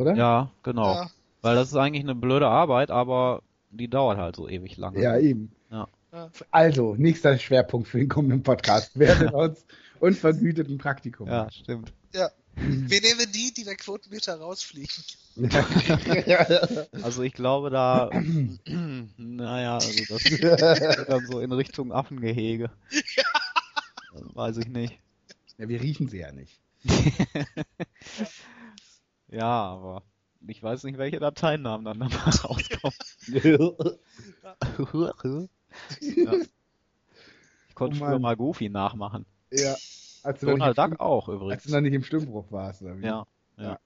oder? Ja, genau. Ja. Weil das ist eigentlich eine blöde Arbeit, aber die dauert halt so ewig lange. Ja, eben. Ja. Ja. Also, nächster Schwerpunkt für den kommenden Podcast wäre uns unvergüteten Praktikum. Ja, stimmt. ja. Wir nehmen die, die der Quotenmeter rausfliegen. Also ich glaube da, naja, also das geht dann so in Richtung Affengehege. Weiß ich nicht. ja, wir riechen sie ja nicht. Ja, aber ich weiß nicht, welche Dateinamen dann dabei rauskommen. ja. Ich konnte Oh früher mal Goofy nachmachen. ja. Als du, noch Donald nicht im Duck auch Stimmbruch- als übrigens. du noch nicht im Stimmbruch warst. Oder wie? Ja.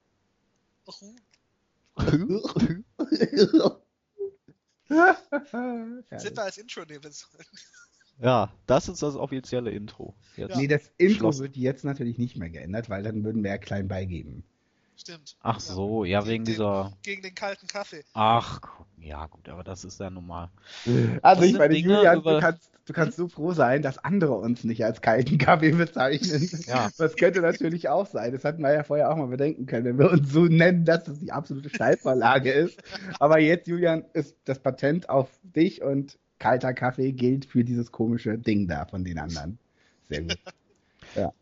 Sind wir als Intro nehmen sollen. Ja, das ist das offizielle Intro. Jetzt. Ja. Nee, das Intro Schloss. wird jetzt natürlich nicht mehr geändert, weil dann würden wir ja klein beigeben. Stimmt. Ach so, ja, wegen Den- dieser. Gegen den kalten Kaffee. Ach, ja gut, aber das ist ja normal. Also Das ich meine, Dinge, Julian, über- du kannst, du kannst so froh sein, dass andere uns nicht als kalten Kaffee bezeichnen. Ja. Das könnte natürlich auch sein. Das hatten wir ja vorher auch mal bedenken können, wenn wir uns so nennen, dass das die absolute Steilvorlage ist. Aber jetzt, Julian, ist das Patent auf dich und kalter Kaffee gilt für dieses komische Ding da von den anderen. Sehr gut.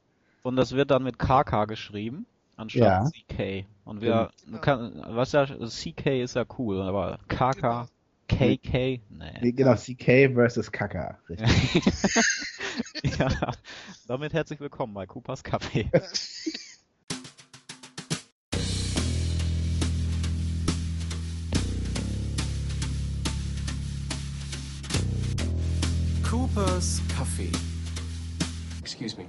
Und das wird dann mit KK geschrieben, anstatt Ja. CK. Und wir, du kann, was ja, CK ist ja cool, aber KK, Genau. KK, Nee, nee. genau, CK versus Kaka. Richtig. ja, damit herzlich willkommen bei Coopers Kaffee. Cooper's Coffee. Excuse me.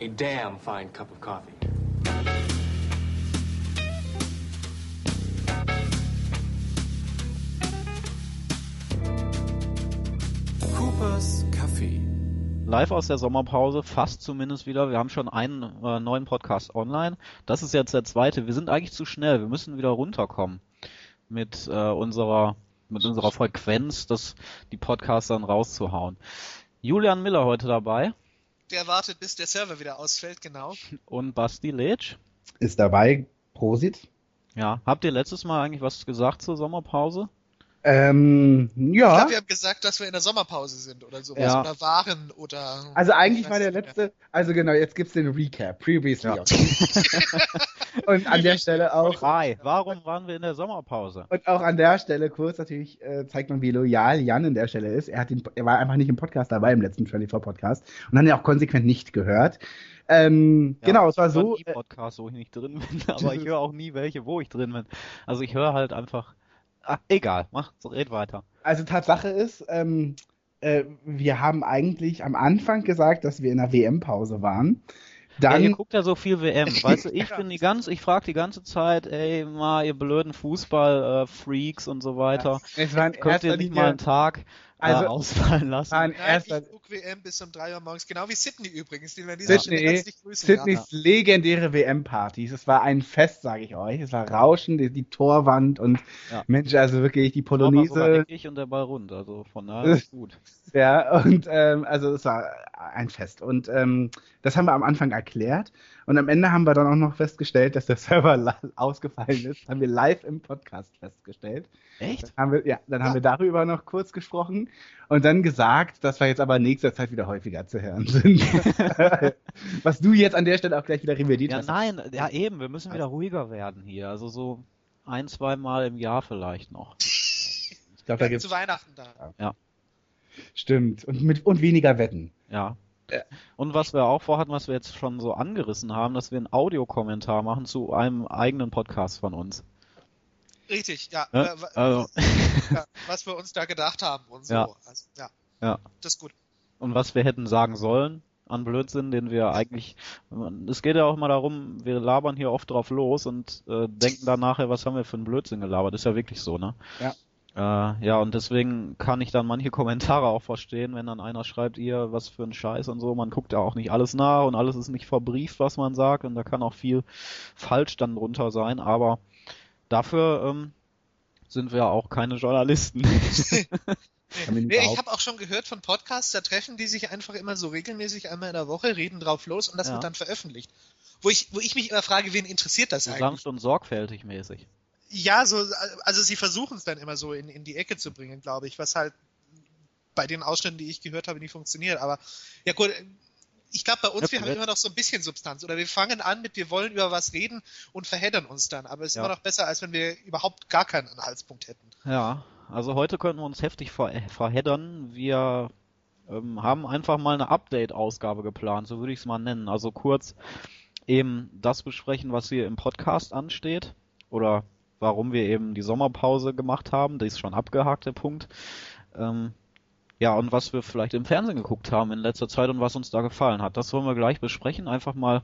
A damn fine cup of coffee. Cooper's Coffee. Live aus der Sommerpause, fast zumindest wieder. Wir haben schon einen äh, neuen Podcast online. Das ist jetzt der zweite. Wir sind eigentlich zu schnell. Wir müssen wieder runterkommen mit äh, unserer mit unserer Frequenz, das die Podcasts dann rauszuhauen. Julian Miller heute dabei Der wartet, bis der Server wieder ausfällt, genau. und Basti Letsch. Ist dabei. Prosit. Ja, habt ihr letztes Mal eigentlich was gesagt zur Sommerpause? Ähm, Ich ja. glaube, wir haben gesagt, dass wir in der Sommerpause sind oder sowas. Ja. Oder waren oder. Also eigentlich Ich war der letzte, also genau, jetzt gibt's den Recap, previously. Ja. Und an der Stelle auch, Hi, warum waren wir in der Sommerpause? und auch an der Stelle kurz natürlich äh, zeigt man, wie loyal Jan an der Stelle ist. Er hat den, er war einfach nicht im Podcast dabei, im letzten 24 Podcast und hat ihn auch konsequent nicht gehört. Ähm, Ja, genau, es war ich höre so, nie Podcasts, wo ich nicht drin bin, aber ich höre auch nie welche, wo ich drin bin. Also ich höre halt einfach. Ah, egal, mach, red weiter. also Tatsache ist, ähm, äh, wir haben eigentlich am Anfang gesagt, dass wir in einer WM-Pause waren. Ja, Dann, ihr guckt ja so viel WM, weißt du, ich bin die ganze, ich frage die ganze Zeit, ey, mal ihr blöden Fußball-Freaks und so weiter. es war in Könnt ihr nicht mal einen Tag äh, Also- ausfallen lassen? in Nein, erster, WM bis um 3 Uhr morgens, genau wie Sydney übrigens, den wir an dieser Sydney, herzlich grüßen. Sydneys legendäre WM-Partys. Es war ein Fest, sage ich euch. Es war Rauschen, die, die Torwand und Ja. Mensch, also wirklich die Polonaise. ich und der Ball rund, also von daher ist gut. Ja, und ähm, also es war ein Fest. Und ähm, das haben wir am Anfang erklärt. Und am Ende haben wir dann auch noch festgestellt, dass der Server ausgefallen ist. Haben wir live im Podcast festgestellt. Echt? Haben wir, ja, dann haben wir darüber noch kurz gesprochen und dann gesagt, dass wir jetzt aber in nächster Zeit wieder häufiger zu hören sind. Was du jetzt an der Stelle auch gleich wieder revidiert Ja, hast. nein, ja eben, wir müssen wieder ruhiger werden hier. Also so ein, zwei Mal im Jahr vielleicht noch. Ich glaube, da Ja, gibt's zu Weihnachten da. Stimmt. Und mit und weniger Wetten. Ja. Ja. Und was wir auch vorhatten, was wir jetzt schon so angerissen haben, dass wir einen Audiokommentar machen zu einem eigenen Podcast von uns. Richtig, ja. Ja, Äh, also, ja, was wir uns da gedacht haben und so. Ja. Also, ja. Ja. Das ist gut. und was wir hätten sagen sollen an Blödsinn, den wir eigentlich, es geht ja auch mal darum, wir labern hier oft drauf los und äh, denken dann nachher, was haben wir für einen Blödsinn gelabert. Ist ja wirklich so, ne? Ja. Äh, ja, und deswegen kann ich dann manche Kommentare auch verstehen, wenn dann einer schreibt, ihr, was für ein Scheiß und so. Man guckt ja auch nicht alles nach und alles ist nicht verbrieft, was man sagt und da kann auch viel falsch dann drunter sein, aber dafür ähm, sind wir auch keine Journalisten. Nee, ich habe auch schon gehört von Podcasts, da treffen die sich einfach immer so regelmäßig einmal in der Woche, reden drauf los und das Ja. wird dann veröffentlicht. wo ich, wo ich mich immer frage, wen interessiert das So eigentlich? sanft und sorgfältig mäßig. Ja, so, also sie versuchen es dann immer so in, in die Ecke zu bringen, glaube ich, was halt bei den Ausschnitten, die ich gehört habe, nicht funktioniert. Aber ja gut, ich glaube bei uns, Ja, wir haben immer noch so ein bisschen Substanz. Oder wir fangen an mit, wir wollen über was reden und verheddern uns dann. Aber es ist Ja. immer noch besser, als wenn wir überhaupt gar keinen Anhaltspunkt hätten. Ja, also heute könnten wir uns heftig ver verheddern. Wir ähm, haben einfach mal eine Update-Ausgabe geplant, so würde ich es mal nennen. Also kurz eben das besprechen, was hier im Podcast ansteht oder warum wir eben die Sommerpause gemacht haben. Das ist schon abgehakt, der Punkt. Ähm, ja, und was wir vielleicht im Fernsehen geguckt haben in letzter Zeit und was uns da gefallen hat. Das wollen wir gleich besprechen. Einfach mal,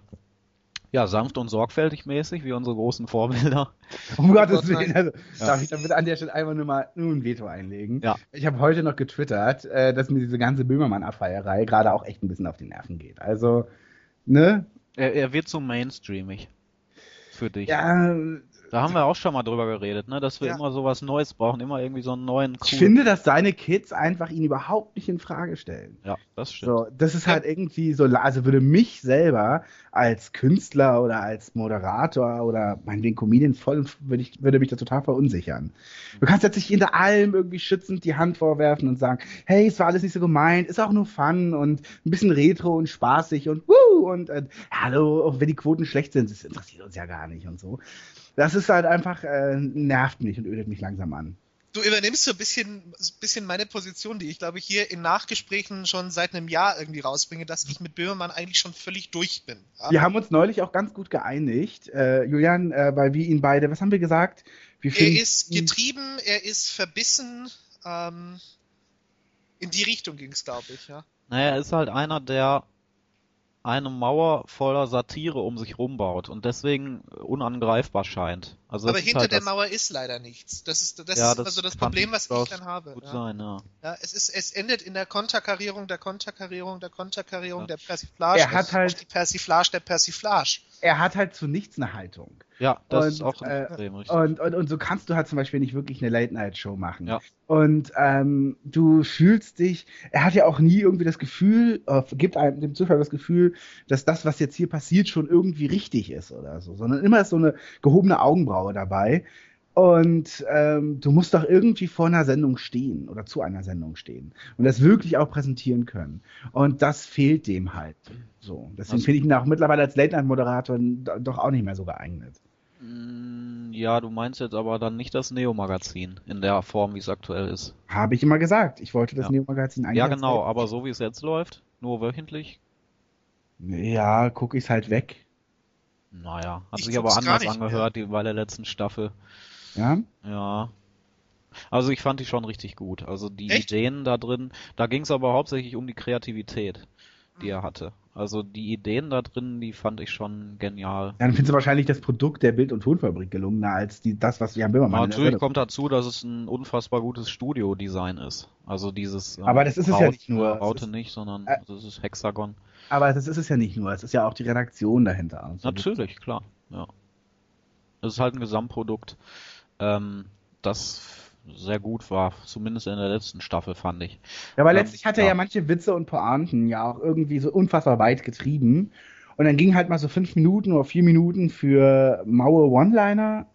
ja, sanft und sorgfältig mäßig, wie unsere großen Vorbilder. Um Gottes Gott, Willen. Also, Ja. darf ich damit an der Stelle einfach nur mal nur ein Veto einlegen? Ja. Ich habe heute noch getwittert, äh, dass mir diese ganze Böhmermann-Abfeierei gerade auch echt ein bisschen auf die Nerven geht. Also, ne? Er, er wird so mainstreamig. Für dich. Ja, Da haben wir auch schon mal drüber geredet, ne, dass wir Ja. immer sowas Neues brauchen, immer irgendwie so einen neuen ich coolen. finde, dass seine Kids einfach ihn überhaupt nicht in Frage stellen. Ja, das stimmt. So, das ist halt irgendwie so, also würde mich selber als Künstler oder als Moderator oder meinetwegen Comedian voll, würde ich, würde mich das total verunsichern. Du kannst jetzt nicht hinter allem irgendwie schützend die Hand vorwerfen und sagen, hey, es war alles nicht so gemeint, ist auch nur Fun und ein bisschen retro und spaßig und wuh und äh, hallo, auch wenn die Quoten schlecht sind, das interessiert uns ja gar nicht und so. Das ist halt einfach, äh, nervt mich und ödet mich langsam an. Du übernimmst so ein bisschen, bisschen meine Position, die ich glaube ich hier in Nachgesprächen schon seit einem Jahr irgendwie rausbringe, dass ich mit Böhmermann eigentlich schon völlig durch bin. Ja? Wir haben uns neulich auch ganz gut geeinigt, äh, Julian, äh, weil wir ihn beide, was haben wir gesagt? Wir Er ist getrieben, er ist verbissen. Ähm, in die Richtung ging es, glaube ich. Ja. Naja, er ist halt einer, der eine Mauer voller Satire um sich rumbaut und deswegen unangreifbar scheint. Also Aber hinter halt der Mauer ist leider nichts. Das ist, das Ja, ist das also das Problem, was ich dann habe. gut Ja. sein, ja. Ja, es, ist, es endet in der Konterkarierung, der Konterkarierung, der Konterkarierung, der Persiflage. Er hat halt- die Persiflage der Persiflage. Er hat halt zu nichts eine Haltung. Ja, das Und, ist auch äh, Problem, richtig. Und, und, und so kannst du halt zum Beispiel nicht wirklich eine Late-Night-Show machen. Ja. Und ähm, du fühlst dich, er hat ja auch nie irgendwie das Gefühl, äh, gibt einem dem Zuschauer das Gefühl, dass das, was jetzt hier passiert, schon irgendwie richtig ist oder so, sondern immer ist so eine gehobene Augenbraue dabei. Und ähm, du musst doch irgendwie vor einer Sendung stehen oder zu einer Sendung stehen und das wirklich auch präsentieren können. Und das fehlt dem halt. So. Deswegen Also- finde ich ihn auch mittlerweile als Late-Night-Moderator doch auch nicht mehr so geeignet. Mm, Ja, du meinst jetzt aber dann nicht das Neo-Magazin in der Form, wie es aktuell ist. Habe ich immer gesagt. Ich wollte das Ja. Neo-Magazin eigentlich. Ja, genau, aber so wie es jetzt läuft, nur wöchentlich, Ja, gucke ich es halt weg. naja, hat Ich sich aber anders angehört die, bei der letzten Staffel. Ja. Ja. Also ich fand die schon richtig gut. Also die Echt? Ideen da drin, da ging es aber hauptsächlich um die Kreativität, die er hatte. Also die Ideen da drin, die fand ich schon genial. Dann findest du wahrscheinlich das Produkt der Bild- und Tonfabrik gelungener als die, das, was Jan Böhmermann der Natürlich kommt dazu, dass es ein unfassbar gutes Studiodesign ist. Also dieses ähm, Aber das ist es ja nicht nur. Raute ist- nicht, sondern Äh, das ist Hexagon. Aber das ist es ja nicht nur. Es ist ja auch die Redaktion dahinter. und so. Natürlich, klar. Ja. Es ist halt ein Gesamtprodukt, ähm, das sehr gut war, zumindest in der letzten Staffel fand ich. Ja, aber Ja, letztlich hat er ja. ja. manche Witze und Pointen ja auch irgendwie so unfassbar weit getrieben. Und dann ging halt mal so fünf Minuten oder vier Minuten für maue One-Liner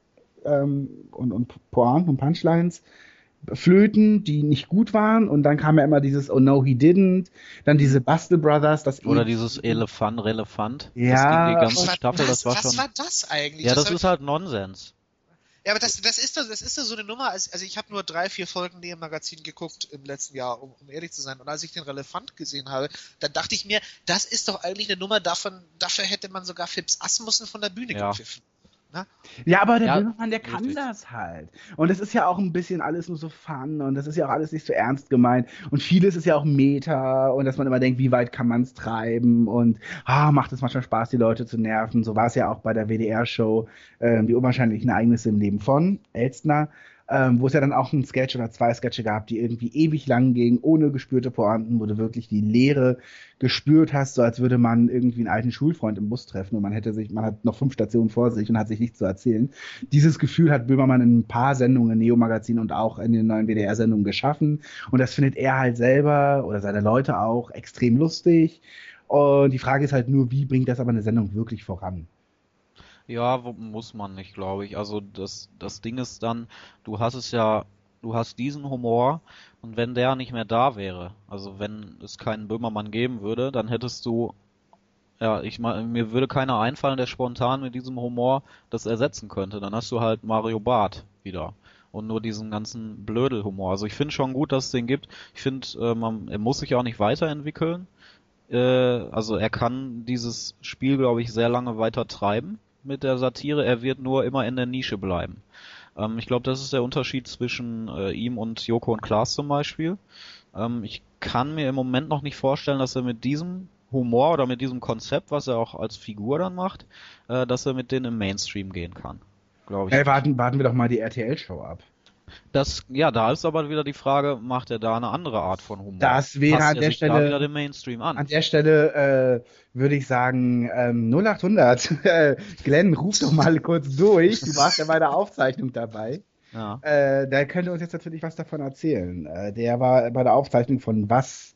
ähm, und, und Pointen und Punchlines flöten, die nicht gut waren. Und dann kam ja immer dieses Oh no, he didn't. Dann diese Bastel Brothers, das Oder eh- dieses Elefant, Relefant. Ja, das ging die Was ganze war Staffel, das, das war was schon. war das eigentlich? Ja, das hab ist halt Nonsens. Ja, aber das, das ist doch, das ist doch so eine Nummer. Also, also ich habe nur drei, vier Folgen Neo Magazin geguckt im letzten Jahr, um, um ehrlich zu sein. Und als ich den Relevant gesehen habe, dann dachte ich mir, das ist doch eigentlich eine Nummer davon, dafür hätte man sogar Phipps Asmussen von der Bühne Ja. gepfiffen. Ja, aber der Ja, Böhmermann, der kann richtig. das halt. Und es ist ja auch ein bisschen alles nur so Fun und das ist ja auch alles nicht so ernst gemeint. Und vieles ist ja auch Meta und dass man immer denkt, wie weit kann man es treiben und ah, macht es manchmal Spaß, die Leute zu nerven. So war es ja auch bei der WDR-Show, ähm, die unwahrscheinlichen Ereignisse im Leben von Elstner. Ähm, wo es ja dann auch einen Sketch oder zwei Sketche gab, die irgendwie ewig lang gingen, ohne gespürte Pointen, wo du wirklich die Leere gespürt hast, so als würde man irgendwie einen alten Schulfreund im Bus treffen und man hätte sich, man hat noch fünf Stationen vor sich und hat sich nichts zu erzählen. Dieses Gefühl hat Böhmermann in ein paar Sendungen, Neo Magazin und auch in den neuen WDR-Sendungen geschaffen und das findet er halt selber oder seine Leute auch extrem lustig und die Frage ist halt nur, wie bringt das aber eine Sendung wirklich voran? Ja, muss man nicht, glaube ich. Also das, das Ding ist dann, du hast es ja, du hast diesen Humor und wenn der nicht mehr da wäre, also wenn es keinen Böhmermann geben würde, dann hättest du, ja, ich meine, mir würde keiner einfallen, der spontan mit diesem Humor das ersetzen könnte. Dann hast du halt Mario Barth wieder und nur diesen ganzen Blödelhumor. Also ich finde schon gut, dass es den gibt. Ich finde, äh, man, er muss sich auch nicht weiterentwickeln. Äh, also er kann dieses Spiel, glaube ich, sehr lange weiter treiben mit der Satire. Er wird nur immer in der Nische bleiben. Ähm, ich glaube, das ist der Unterschied zwischen äh, ihm und Joko und Klaas zum Beispiel. Ähm, ich kann mir im Moment noch nicht vorstellen, dass er mit diesem Humor oder mit diesem Konzept, was er auch als Figur dann macht, äh, dass er mit denen im Mainstream gehen kann. Glaube ich. Hey, warten, warten wir doch mal die RTL-Show ab. Das, ja, da ist aber wieder die Frage, macht er da eine andere Art von Humor? Das wäre Passt an er der da Stelle- wieder dem Mainstream an. An der Stelle äh, würde ich sagen, ähm, 0800. Äh, Glenn, ruf doch mal kurz durch. Du warst ja bei der Aufzeichnung dabei. ja. Äh, der könnte uns jetzt natürlich was davon erzählen. Äh, der war bei der Aufzeichnung von was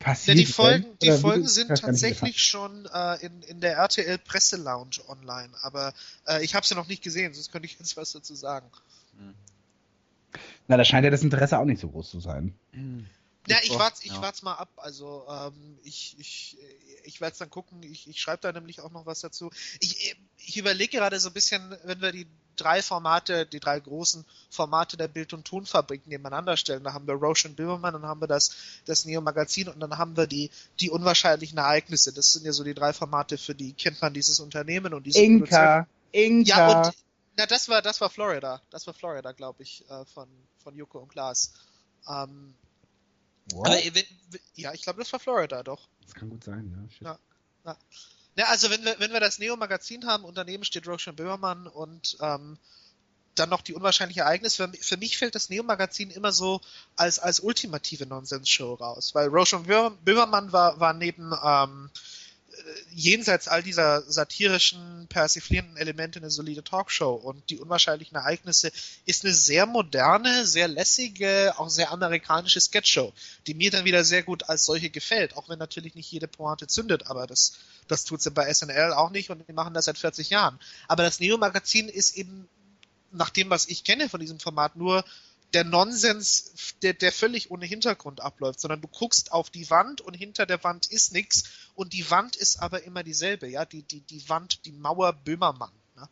Ja, passiert. die Folgen, denn? die Folgen sind tatsächlich schon äh, in, in der RTL Presselounge online, aber äh, ich habe sie noch nicht gesehen, sonst könnte ich jetzt was dazu sagen. Na, da scheint ja das Interesse auch nicht so groß zu sein. Ja, ich warte ich ja. wart's mal ab. Also ähm, ich, ich, ich werde es dann gucken. Ich, ich schreibe da nämlich auch noch was dazu. Ich, ich überlege gerade so ein bisschen, wenn wir die drei Formate, die drei großen Formate der Bild- und Tonfabrik nebeneinander stellen. Da haben wir Roche und Böhmermann, dann haben wir das, das Neo-Magazin und dann haben wir die, die unwahrscheinlichen Ereignisse. Das sind ja so die drei Formate, für die kennt man dieses Unternehmen und diese Inka, Inka. ja, und na, das war das war Florida. Das war Florida, glaube ich, äh, von, von Joko und Klaas. Ähm, aber, wenn, ja, ich glaube, das war Florida, doch. das kann gut sein, ja. Shit. Ja. Ja, also wenn wir, wenn wir das Neo-Magazin haben und daneben steht Roshan Böhmermann und ähm, dann noch die unwahrscheinliche Ereignisse. Für, für mich fällt das Neo-Magazin immer so als, als ultimative Nonsens-Show raus, weil Roshan Böhmermann war, war neben ähm, äh, jenseits all dieser satirischen, persiflierenden Elemente eine solide Talkshow und die unwahrscheinlichen Ereignisse ist eine sehr moderne, sehr lässige, auch sehr amerikanische Sketchshow, die mir dann wieder sehr gut als solche gefällt, auch wenn natürlich nicht jede Pointe zündet, aber das, das tut sie bei SNL auch nicht und die machen das seit 40 Jahren. Aber das Neo-Magazin ist eben, nach dem, was ich kenne von diesem Format, nur der Nonsens, der, der völlig ohne Hintergrund abläuft, sondern du guckst auf die Wand und hinter der Wand ist nichts und die Wand ist aber immer dieselbe, ja, die, die, die Wand, die Mauer Böhmermann. Ne?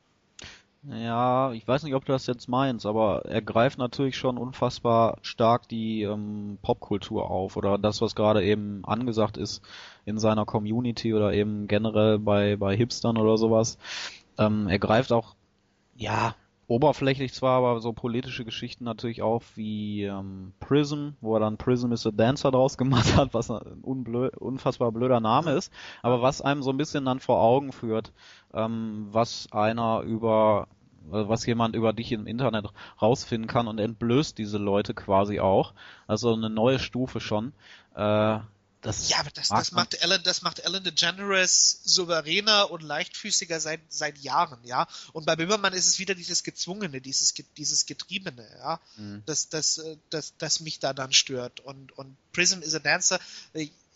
Ja, ich weiß nicht, ob du das jetzt meinst, aber er greift natürlich schon unfassbar stark die ähm, Popkultur auf oder das, was gerade eben angesagt ist in seiner Community oder eben generell bei, bei Hipstern oder sowas. Ähm, er greift auch, ja, oberflächlich zwar, aber so politische Geschichten natürlich auf wie ähm, Prism, wo er dann Prism is a Dancer draus gemacht hat, was ein unfassbar blöder Name ist, aber was einem so ein bisschen dann vor Augen führt, ähm, was einer über äh, was jemand über dich im Internet rausfinden kann und entblößt diese Leute quasi auch. Also eine neue Stufe schon. Äh, das Ja, aber das, das macht Ellen, das macht Ellen DeGeneres souveräner und leichtfüßiger seit, seit Jahren, ja. Und bei Böhmermann ist es wieder dieses Gezwungene, dieses, dieses Getriebene, ja. Mhm. Das, das, äh, das, das mich da dann stört. Und, und Prism is a Dancer.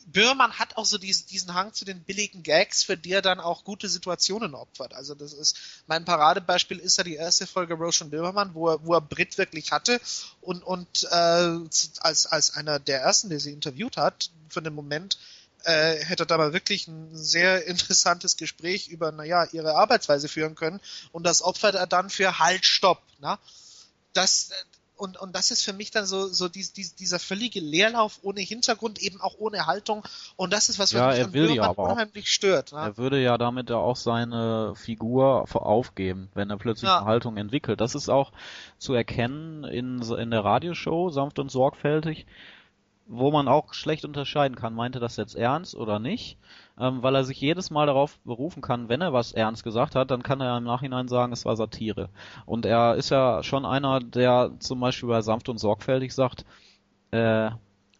Böhmermann hat auch so diesen, diesen Hang zu den billigen Gags, für die er dann auch gute Situationen opfert. Also das ist, mein Paradebeispiel ist ja die erste Folge Roshan Böhmermann, wo er, wo er Brit wirklich hatte und, und äh, als, als einer der ersten, der sie interviewt hat, für den Moment, äh, hätte da mal wirklich ein sehr interessantes Gespräch über, naja, ihre Arbeitsweise führen können. Und das opfert er dann für Halt, Stopp. Na? Das, äh, und, und das ist für mich dann so, so dies, dies, dieser völlige Leerlauf ohne Hintergrund, eben auch ohne Haltung. Und das ist was, was Ja, mich will ja aber auch. unheimlich stört. Ne? Er würde ja damit ja auch seine Figur aufgeben, wenn er plötzlich Ja. eine Haltung entwickelt. Das ist auch zu erkennen in, in der Radioshow, sanft und sorgfältig, wo man auch schlecht unterscheiden kann, meinte das jetzt ernst oder nicht, ähm, weil er sich jedes Mal darauf berufen kann, wenn er was ernst gesagt hat, dann kann er im Nachhinein sagen, es war Satire. Und er ist ja schon einer, der zum Beispiel bei sanft und sorgfältig sagt, äh,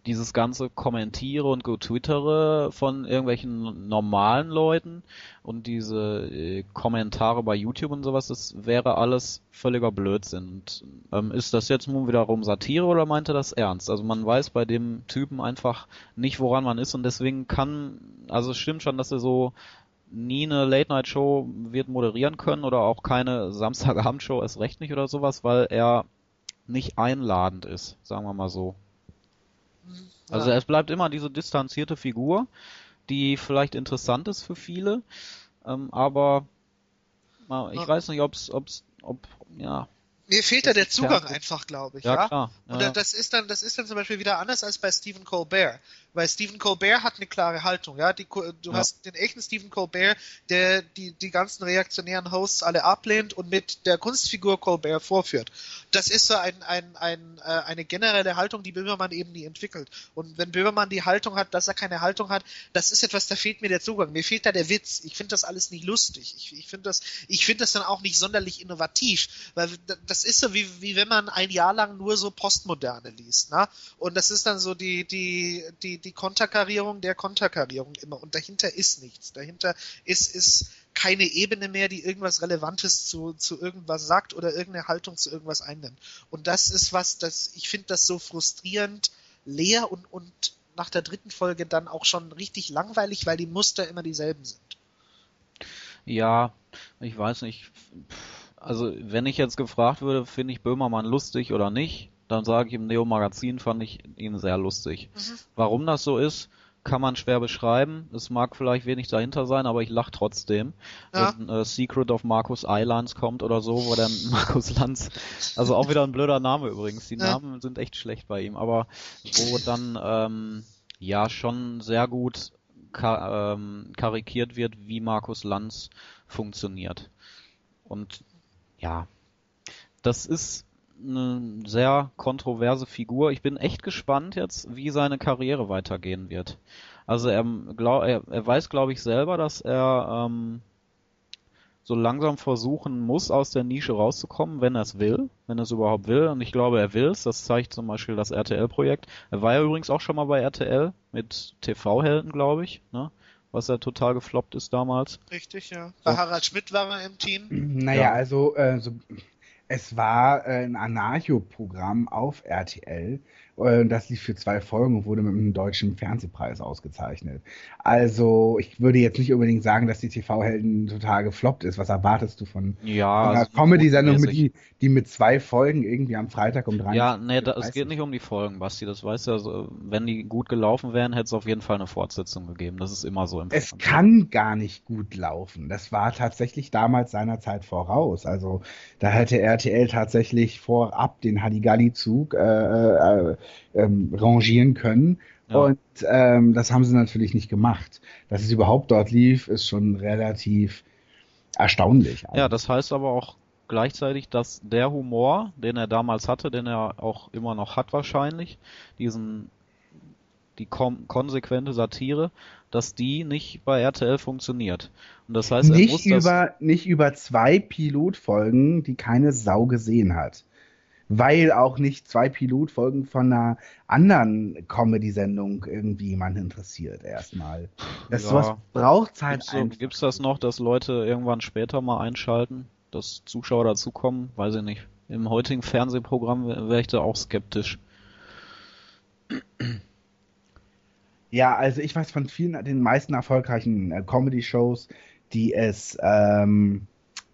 dieses ganze Kommentiere und Getwittere von irgendwelchen normalen Leuten und diese äh, Kommentare bei YouTube und sowas, das wäre alles völliger Blödsinn. Und, ähm, ist das jetzt nun wiederum Satire oder meint er das ernst? Also man weiß bei dem Typen einfach nicht, woran man ist und deswegen kann, also es stimmt schon, dass er so nie eine Late-Night-Show wird moderieren können oder auch keine Samstagabendshow erst recht nicht oder sowas, weil er nicht einladend ist, sagen wir mal so. Also Ja. es bleibt immer diese distanzierte Figur, die vielleicht interessant ist für viele, ähm, aber na, ich Ja. weiß nicht, ob's, ob's, ob, ja, Mir fehlt da der Zugang einfach, glaube ich. ja, Ja, klar. Und ja, das ist dann, das ist dann zum Beispiel wieder anders als bei Stephen Colbert. Weil Stephen Colbert hat eine klare Haltung, ja. Die, du Ja. hast den echten Stephen Colbert, der die, die ganzen reaktionären Hosts alle ablehnt und mit der Kunstfigur Colbert vorführt. Das ist so ein, ein, ein, äh, eine generelle Haltung, die Böhmermann eben nie entwickelt. Und wenn Böhmermann die Haltung hat, dass er keine Haltung hat, das ist etwas, da fehlt mir der Zugang. Mir fehlt da der Witz. Ich finde das alles nicht lustig. Ich, ich finde das, ich finde das dann auch nicht sonderlich innovativ, weil das ist so wie, wie wenn man ein Jahr lang nur so Postmoderne liest, ne? Und das ist dann so die, die, die, die Konterkarierung der Konterkarierung immer. Und dahinter ist nichts. Dahinter ist, ist keine Ebene mehr, die irgendwas Relevantes zu, zu irgendwas sagt oder irgendeine Haltung zu irgendwas einnimmt. Und das ist was, das, ich finde das so frustrierend leer und, und nach der dritten Folge dann auch schon richtig langweilig, weil die Muster immer dieselben sind. Ja, ich weiß nicht. Also, wenn ich jetzt gefragt würde, finde ich Böhmermann lustig oder nicht, dann sage ich im Neo Magazin fand ich ihn sehr lustig. Mhm. Warum das so ist, kann man schwer beschreiben. Es mag vielleicht wenig dahinter sein, aber ich lach trotzdem. Ja. Wenn äh, Secret of Markus Islands kommt oder so, wo dann Markus Lanz, also auch wieder ein blöder Name übrigens. Die Ja. Namen sind echt schlecht bei ihm, aber wo dann ähm, ja schon sehr gut ka ähm, karikiert wird, wie Markus Lanz funktioniert. Und ja, das ist eine sehr kontroverse Figur. Ich bin echt gespannt jetzt, wie seine Karriere weitergehen wird. Also er, glaub, er, er weiß, glaube ich, selber, dass er ähm, so langsam versuchen muss, aus der Nische rauszukommen, wenn er es will, wenn er es überhaupt will. Und ich glaube, er will es. Das zeigt zum Beispiel das RTL-Projekt. Er war ja übrigens auch schon mal bei RTL mit TV-Helden, glaube ich, ne? was ja total gefloppt ist damals. Richtig, ja. Bei Harald Schmidt war er im Team. Naja, Ja. also äh, so, es war äh, ein Anarcho-Programm auf RTL. Äh, das lief für zwei Folgen und wurde mit einem deutschen Fernsehpreis ausgezeichnet. Also ich würde jetzt nicht unbedingt sagen, dass die TV-Helden total gefloppt ist. Was erwartest du von, Ja, von einer also Comedy-Sendung, die, die mit zwei Folgen irgendwie am Freitag um drei Ja, nee, da, es geht nicht um die Folgen, Basti, das weißt du ja. So, wenn die gut gelaufen wären, hätte es auf jeden Fall eine Fortsetzung gegeben. Das ist immer so im Es kann gar nicht gut laufen. Das war tatsächlich damals seiner Zeit voraus. Also da hätte RTL tatsächlich vorab den Halligalli-Zug äh, äh, ähm, rangieren können. Ja. Und ähm, das haben sie natürlich nicht gemacht. Dass es überhaupt dort lief, ist schon relativ erstaunlich. Ja, das heißt aber auch gleichzeitig, dass der Humor, den er damals hatte, den er auch immer noch hat wahrscheinlich, diesen die kon konsequente Satire, dass die nicht bei RTL funktioniert. Und das heißt, er muss nicht das über nicht über zwei Pilotfolgen, die keine Sau gesehen hat. Weil auch nicht zwei Pilotfolgen von einer anderen Comedy-Sendung irgendwie jemand interessiert erstmal. Das Ja. sowas braucht's halt Gibt's, einfach. gibt's das noch, dass Leute irgendwann später mal einschalten, dass Zuschauer dazukommen? Weiß ich nicht. Im heutigen Fernsehprogramm wäre ich da auch skeptisch. Ja, also ich weiß von vielen, den meisten erfolgreichen äh, Comedy-Shows, die es, ähm,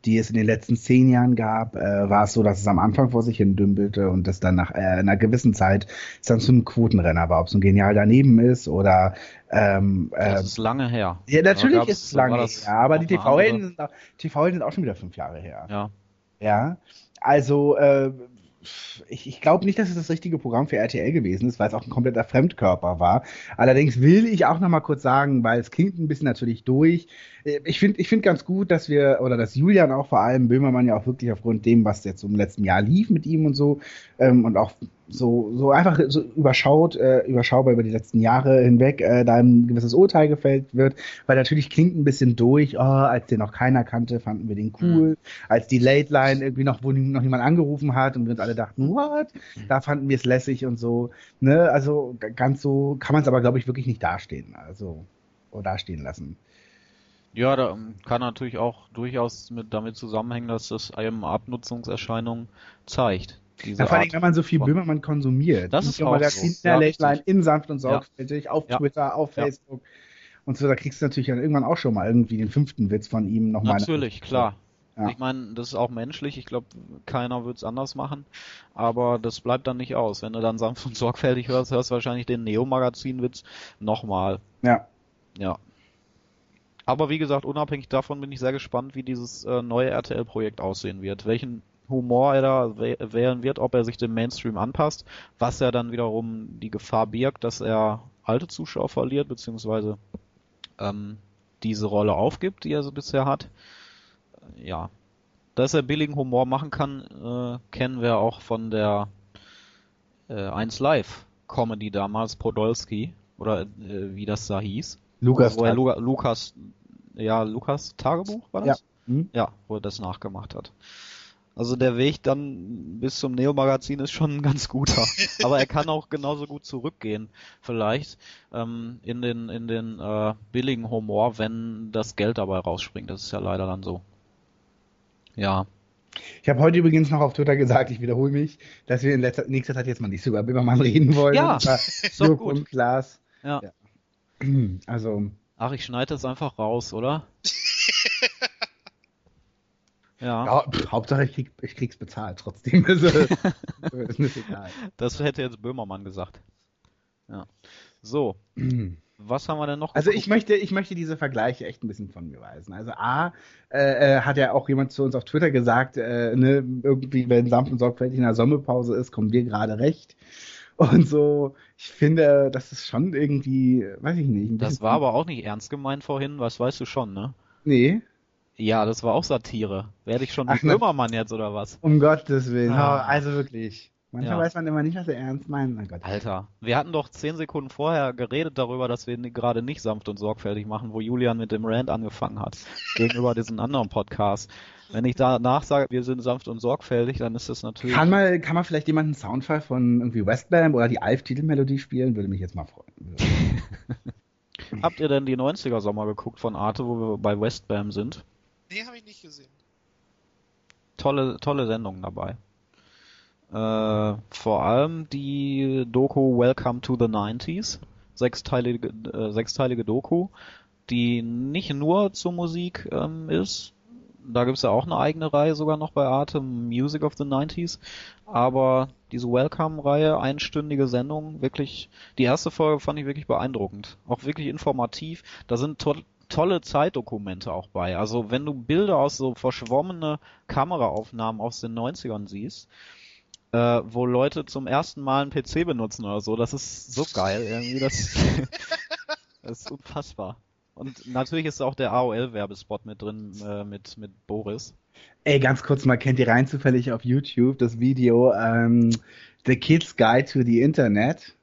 die es in den letzten zehn Jahren gab, äh, war es so, dass es am Anfang vor sich hin dümpelte und das dann nach äh, einer gewissen Zeit es dann zu einem Quotenrenner war, ob es ein genial daneben ist oder ähm, äh, Das ist lange her. ja, natürlich Da gab's- ist es lange her, aber die TV-Helden sind, auch- TV-Helden sind auch schon wieder fünf Jahre her. Ja. Ja, also äh, ich, ich glaube nicht, dass es das richtige Programm für RTL gewesen ist, weil es auch ein kompletter Fremdkörper war. Allerdings will ich auch noch mal kurz sagen, weil es klingt ein bisschen natürlich durch. Äh, Ich finde ich finde ganz gut, dass wir, oder dass Julian auch vor allem Böhmermann ja auch wirklich aufgrund dem, was jetzt im letzten Jahr lief mit ihm und so, ähm, und auch so, so einfach so überschaut, äh, überschaubar über die letzten Jahre hinweg, äh, da ein gewisses Urteil gefällt wird, weil natürlich klingt ein bisschen durch, oh, als den noch keiner kannte, fanden wir den cool, als die Late Line irgendwie noch, wo noch jemand angerufen hat und wir uns alle dachten, what? Da fanden wir es lässig und so, ne, also ganz so kann man es aber, glaube ich, wirklich nicht dastehen, also, oder dastehen lassen. Ja, da ähm, kann natürlich auch durchaus mit damit zusammenhängen, dass das eben Abnutzungserscheinungen zeigt. Ja, vor allem, wenn man so viel Böhmermann konsumiert. Das ist auch Magazin so. in der Ja, in sanft und Ja. sorgfältig, auf Ja. Twitter, auf. Facebook. und so, da kriegst du natürlich dann irgendwann auch schon mal irgendwie den fünften Witz von ihm nochmal. Natürlich, klar. Ja. Ich meine, das ist auch menschlich. Ich glaube, keiner wird es anders machen. Aber das bleibt dann nicht aus. Wenn du dann sanft und sorgfältig hörst, hörst du wahrscheinlich den Neo-Magazin-Witz nochmal. Ja. Ja. Aber wie gesagt, unabhängig davon bin ich sehr gespannt, wie dieses äh, neue RTL-Projekt aussehen wird. Welchen Humor er da wäh- wählen wird, ob er sich dem Mainstream anpasst, was ja dann wiederum die Gefahr birgt, dass er alte Zuschauer verliert, beziehungsweise ähm, diese Rolle aufgibt, die er so bisher hat. Ja. Dass er billigen Humor machen kann, äh, kennen wir auch von der äh, 1 Live Comedy damals, Podolski, oder äh, wie das da hieß. Lukas. wo er Lu Lukas, ja, Lukas Tagebuch war das? Ja. Hm? Ja, wo er das nachgemacht hat. Also der Weg dann bis zum Neo-Magazin ist schon ein ganz guter. Aber er kann auch genauso gut zurückgehen, vielleicht, ähm, in den, in den äh, billigen Humor, wenn das Geld dabei rausspringt. Das ist ja leider dann so. Ja. Ich habe heute übrigens noch auf Twitter gesagt, ich wiederhole mich, dass wir in letzter, nächster Zeit jetzt mal nicht so über Bimmermann reden wollen. Ja, Joko gut. und Klaas. Ja. Ja. Also, Ach, ich schneide das einfach raus, oder? ja, ja, pff, Hauptsache ich, krieg, ich krieg's bezahlt trotzdem. Also, ist mir egal. das hätte jetzt Böhmermann gesagt. Ja. So, was haben wir denn noch? Also ich möchte, ich möchte diese Vergleiche echt ein bisschen von mir weisen. Also A, äh, äh, hat ja auch jemand zu uns auf Twitter gesagt, äh, ne, irgendwie, wenn und sorgfältig in der Sommerpause ist, kommen wir gerade recht. Und so, ich finde, das ist schon irgendwie, weiß ich nicht. Das war aber auch nicht ernst gemeint vorhin, was weißt du schon, ne? Nee, Ja, das war auch Satire. Werde ich schon ne. Böhmermann jetzt oder was? um Gottes Willen. Ah. Also wirklich. Manchmal Ja. weiß man immer nicht, was er ernst meint. Mein Gott. Alter, wir hatten doch zehn Sekunden vorher geredet darüber, dass wir gerade nicht sanft und sorgfältig machen, wo Julian mit dem Rant angefangen hat. Gegenüber diesen anderen Podcasts. Wenn ich danach sage, wir sind sanft und sorgfältig, dann ist das natürlich. Kann man, kann man vielleicht jemand einen Soundfall von irgendwie Westbam oder die Alf-Titelmelodie spielen? Würde mich jetzt mal freuen. Habt ihr denn die 90er Sommer geguckt von Arte, wo wir bei Westbam sind? Nee, habe ich nicht gesehen. Tolle, tolle Sendungen dabei. Äh, vor allem die Doku Welcome to the 90s. Sechsteilige, äh, sechsteilige Doku, die nicht nur zur Musik ähm, ist. Da gibt's ja auch eine eigene Reihe sogar noch bei Arte, Music of the 90s. Aber diese Welcome-Reihe, einstündige Sendung, wirklich, die erste Folge fand ich wirklich beeindruckend. Auch wirklich informativ. Da sind to tolle Zeitdokumente auch bei. Also wenn du Bilder aus so verschwommene Kameraaufnahmen aus den 90ern siehst, äh, wo Leute zum ersten Mal einen PC benutzen oder so, das ist so geil irgendwie. Das, das ist unfassbar. Und natürlich ist auch der AOL-Werbespot mit drin, äh, mit, mit Boris. Ey, ganz kurz mal, kennt ihr rein zufällig auf YouTube das Video ähm, The Kids Guide to the Internet?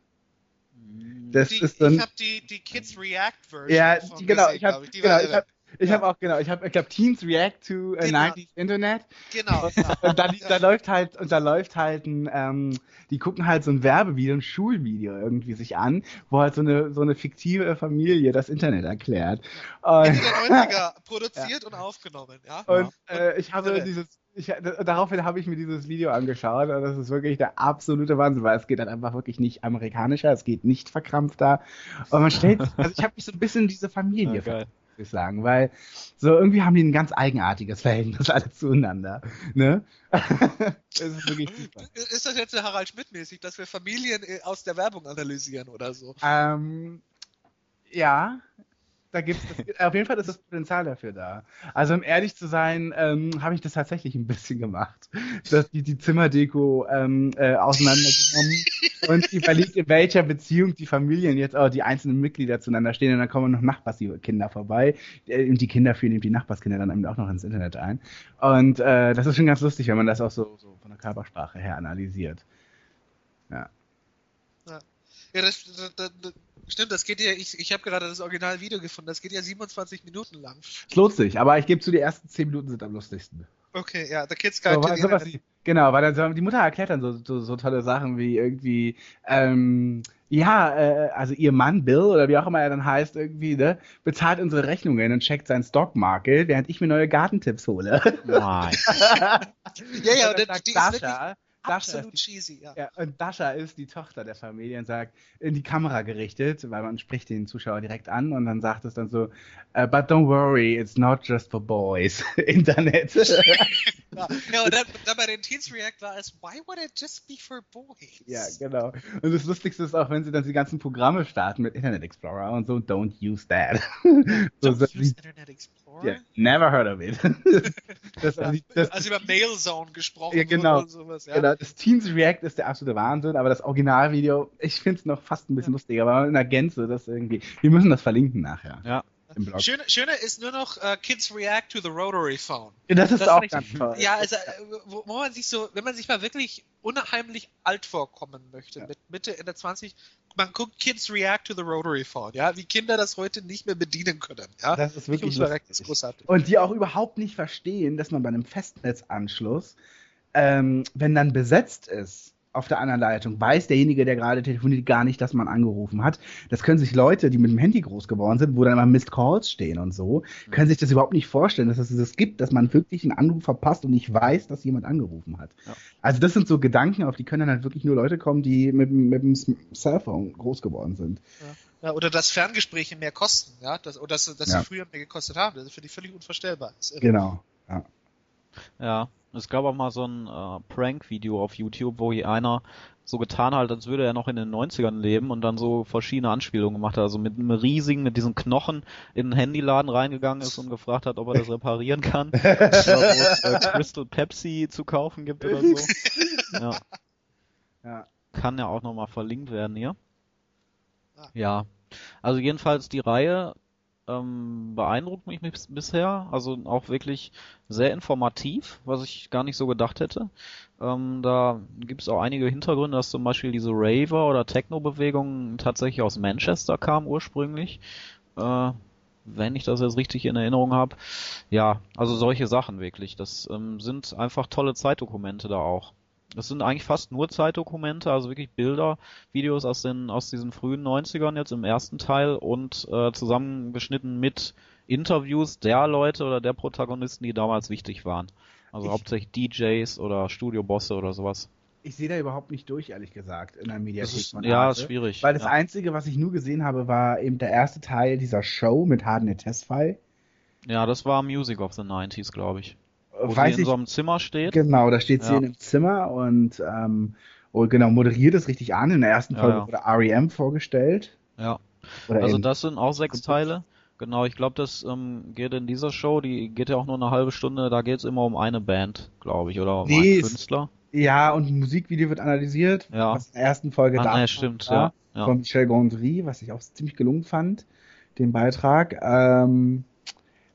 Das die, ist ein, ich habe die, die Kids React Version. ja, von genau, gesehen, ich habe genau, hab, Ja. hab auch genau, ich habe ich glaube Teens React to äh, Genau. 90s Internet Genau. und da, da läuft halt und da läuft halt ein ähm, die gucken halt so ein Werbevideo, ein Schulvideo irgendwie sich an, wo halt so eine so eine fiktive Familie das Internet erklärt. Und, Ende der 90er produziert und aufgenommen, ja. Und äh, ich habe Irre. dieses, ich, daraufhin habe ich mir dieses Video angeschaut und das ist wirklich der absolute Wahnsinn, weil es geht dann einfach wirklich nicht amerikanischer, es geht nicht verkrampfter. Und man stellt, also ich habe mich so ein bisschen in diese Familie muss ich sagen, weil so irgendwie haben die ein ganz eigenartiges Verhältnis alle zueinander. Ne? das ist wirklich super. Ist das jetzt Harald Schmidt-mäßig, dass wir Familien äh, aus der Werbung analysieren oder so? Ähm, ja, da gibt's das, auf jeden Fall ist das Potenzial dafür da. Also um ehrlich zu sein, ähm, habe ich das tatsächlich ein bisschen gemacht. Dass die die Zimmerdeko ähm, äh, auseinandergenommen und überlegt, in welcher Beziehung die Familien jetzt auch die einzelnen Mitglieder zueinander stehen und dann kommen noch Nachbarskinder vorbei äh, und die Kinder führen eben die Nachbarskinder dann eben auch noch ins Internet ein. Und äh, das ist schon ganz lustig, wenn man das auch so, so von der Körpersprache her analysiert. Ja. Ja, das, das, das, das stimmt, das geht ja, ich, ich habe gerade das Originalvideo gefunden, das geht ja 27 Minuten lang. Es lohnt sich, aber ich gebe zu, die ersten zehn Minuten sind am lustigsten. Okay, ja, The Kids So, Guide to sowas, Internet. genau, weil dann, so- die Mutter erklärt dann so, so, so tolle Sachen wie irgendwie, ähm, ja, äh, also ihr Mann Bill oder wie auch immer er dann heißt, irgendwie, ne, bezahlt unsere Rechnungen und checkt sein Stockmarket, während ich mir neue Gartentipps hole. Nein. Ja, ja, Und und dann Ding ist wirklich, Dasha absolut ist die, cheesy, ja. ja, und Dasha ist die Tochter der Familie und sagt, in die Kamera gerichtet, weil man spricht den Zuschauer direkt an und dann sagt es dann so, uh, but don't worry, it's not just for boys. Internet. Ja, ja und dann, dann bei den Teens React war es, why would it just be for boys? ja, genau. Und das Lustigste ist auch, wenn sie dann die ganzen Programme starten mit Internet Explorer und so, don't use that. so, Don't so, use Internet Explorer? yeah, never heard of it. das, also, Also über Mailzone gesprochen Ja, genau. und sowas, ja. Genau, das Teens React ist der absolute Wahnsinn, aber das Originalvideo, ich finde es noch fast ein bisschen lustiger, aber in der Gänze, das irgendwie. Wir müssen das verlinken nachher. Ja. Im Blog. Schöner Schöne ist nur noch äh, Kids React to the Rotary Phone. Das ist Das auch ich- ganz toll. Ja, also äh, wo, wo man sich so, wenn man sich mal wirklich unheimlich alt vorkommen möchte, Ja. mit Mitte, Ende 20, man guckt Kids React to the Rotary Phone, ja, wie Kinder das heute nicht mehr bedienen können, ja. Das ist wirklich das ist großartig. Und die auch überhaupt nicht verstehen, dass man bei einem Festnetzanschluss, ähm, wenn dann besetzt ist auf der anderen Leitung, weiß derjenige, der gerade telefoniert, gar nicht, dass man angerufen hat. Das können sich Leute, die mit dem Handy groß geworden sind, wo dann immer Missed Calls stehen und so, können sich das überhaupt nicht vorstellen, dass es das gibt, dass man wirklich einen Anruf verpasst und nicht weiß, dass jemand angerufen hat. Ja. Also das sind so Gedanken, auf die können dann halt wirklich nur Leute kommen, die mit, dem- mit dem Cellphone groß geworden sind. Ja, oder dass Ferngespräche mehr kosten, ja, das, oder dass, dass Ja. sie früher mehr gekostet haben. Das ist für die völlig unvorstellbar. Genau. Ja. Ja, es gab auch mal so ein äh, Prank-Video auf YouTube, wo hier einer so getan hat, als würde er noch in den 90ern leben und dann so verschiedene Anspielungen gemacht hat. Also mit einem riesigen, mit diesen Knochen in den Handyladen reingegangen ist und gefragt hat, ob er das reparieren kann. oder wo es äh, Crystal Pepsi zu kaufen gibt oder so. Ja. Ja. Kann ja auch nochmal verlinkt werden hier. Ah. Ja. Also jedenfalls die Reihe ähm, beeindruckt mich bis, bisher. Also auch wirklich sehr informativ, was ich gar nicht so gedacht hätte. Ähm, da gibt es auch einige Hintergründe, dass zum Beispiel diese Raver- oder Techno-Bewegung tatsächlich aus Manchester kam ursprünglich. Äh, wenn ich das jetzt richtig in Erinnerung habe. Ja, also solche Sachen wirklich. Das ähm, sind einfach tolle Zeitdokumente da auch. Das sind eigentlich fast nur Zeitdokumente, also wirklich Bilder, Videos aus den aus diesen frühen 90ern jetzt im ersten Teil und äh, zusammengeschnitten mit Interviews der Leute oder der Protagonisten, die damals wichtig waren. Also Ich- hauptsächlich DJs oder Studiobosse oder sowas. Ich sehe da überhaupt nicht durch, ehrlich gesagt, in der Mediathek. Das ist, von ja, ist schwierig. Weil das ja. Einzige, was ich nur gesehen habe, war eben der erste Teil dieser Show mit Harden Testfile. ja, das war Music of the 90s, glaube ich. Wo Weiß sie in ich, so einem Zimmer steht. genau, da steht sie Ja. in einem Zimmer und, ähm, und genau, moderiert es richtig an. In der ersten Ja, Folge ja. wurde REM vorgestellt. Ja. Oder Also das sind auch sechs Teile. Genau, ich glaube, das ähm, geht in dieser Show, die geht ja auch nur eine halbe Stunde, da geht es immer um eine Band, glaube ich, oder um Nee, einen Künstler. Ja, und ein Musikvideo wird analysiert, Ja. was in der ersten Folge Ah, da nee, stimmt, war, ja. ja. von Michel Gondry, was ich auch ziemlich gelungen fand, den Beitrag. Ähm,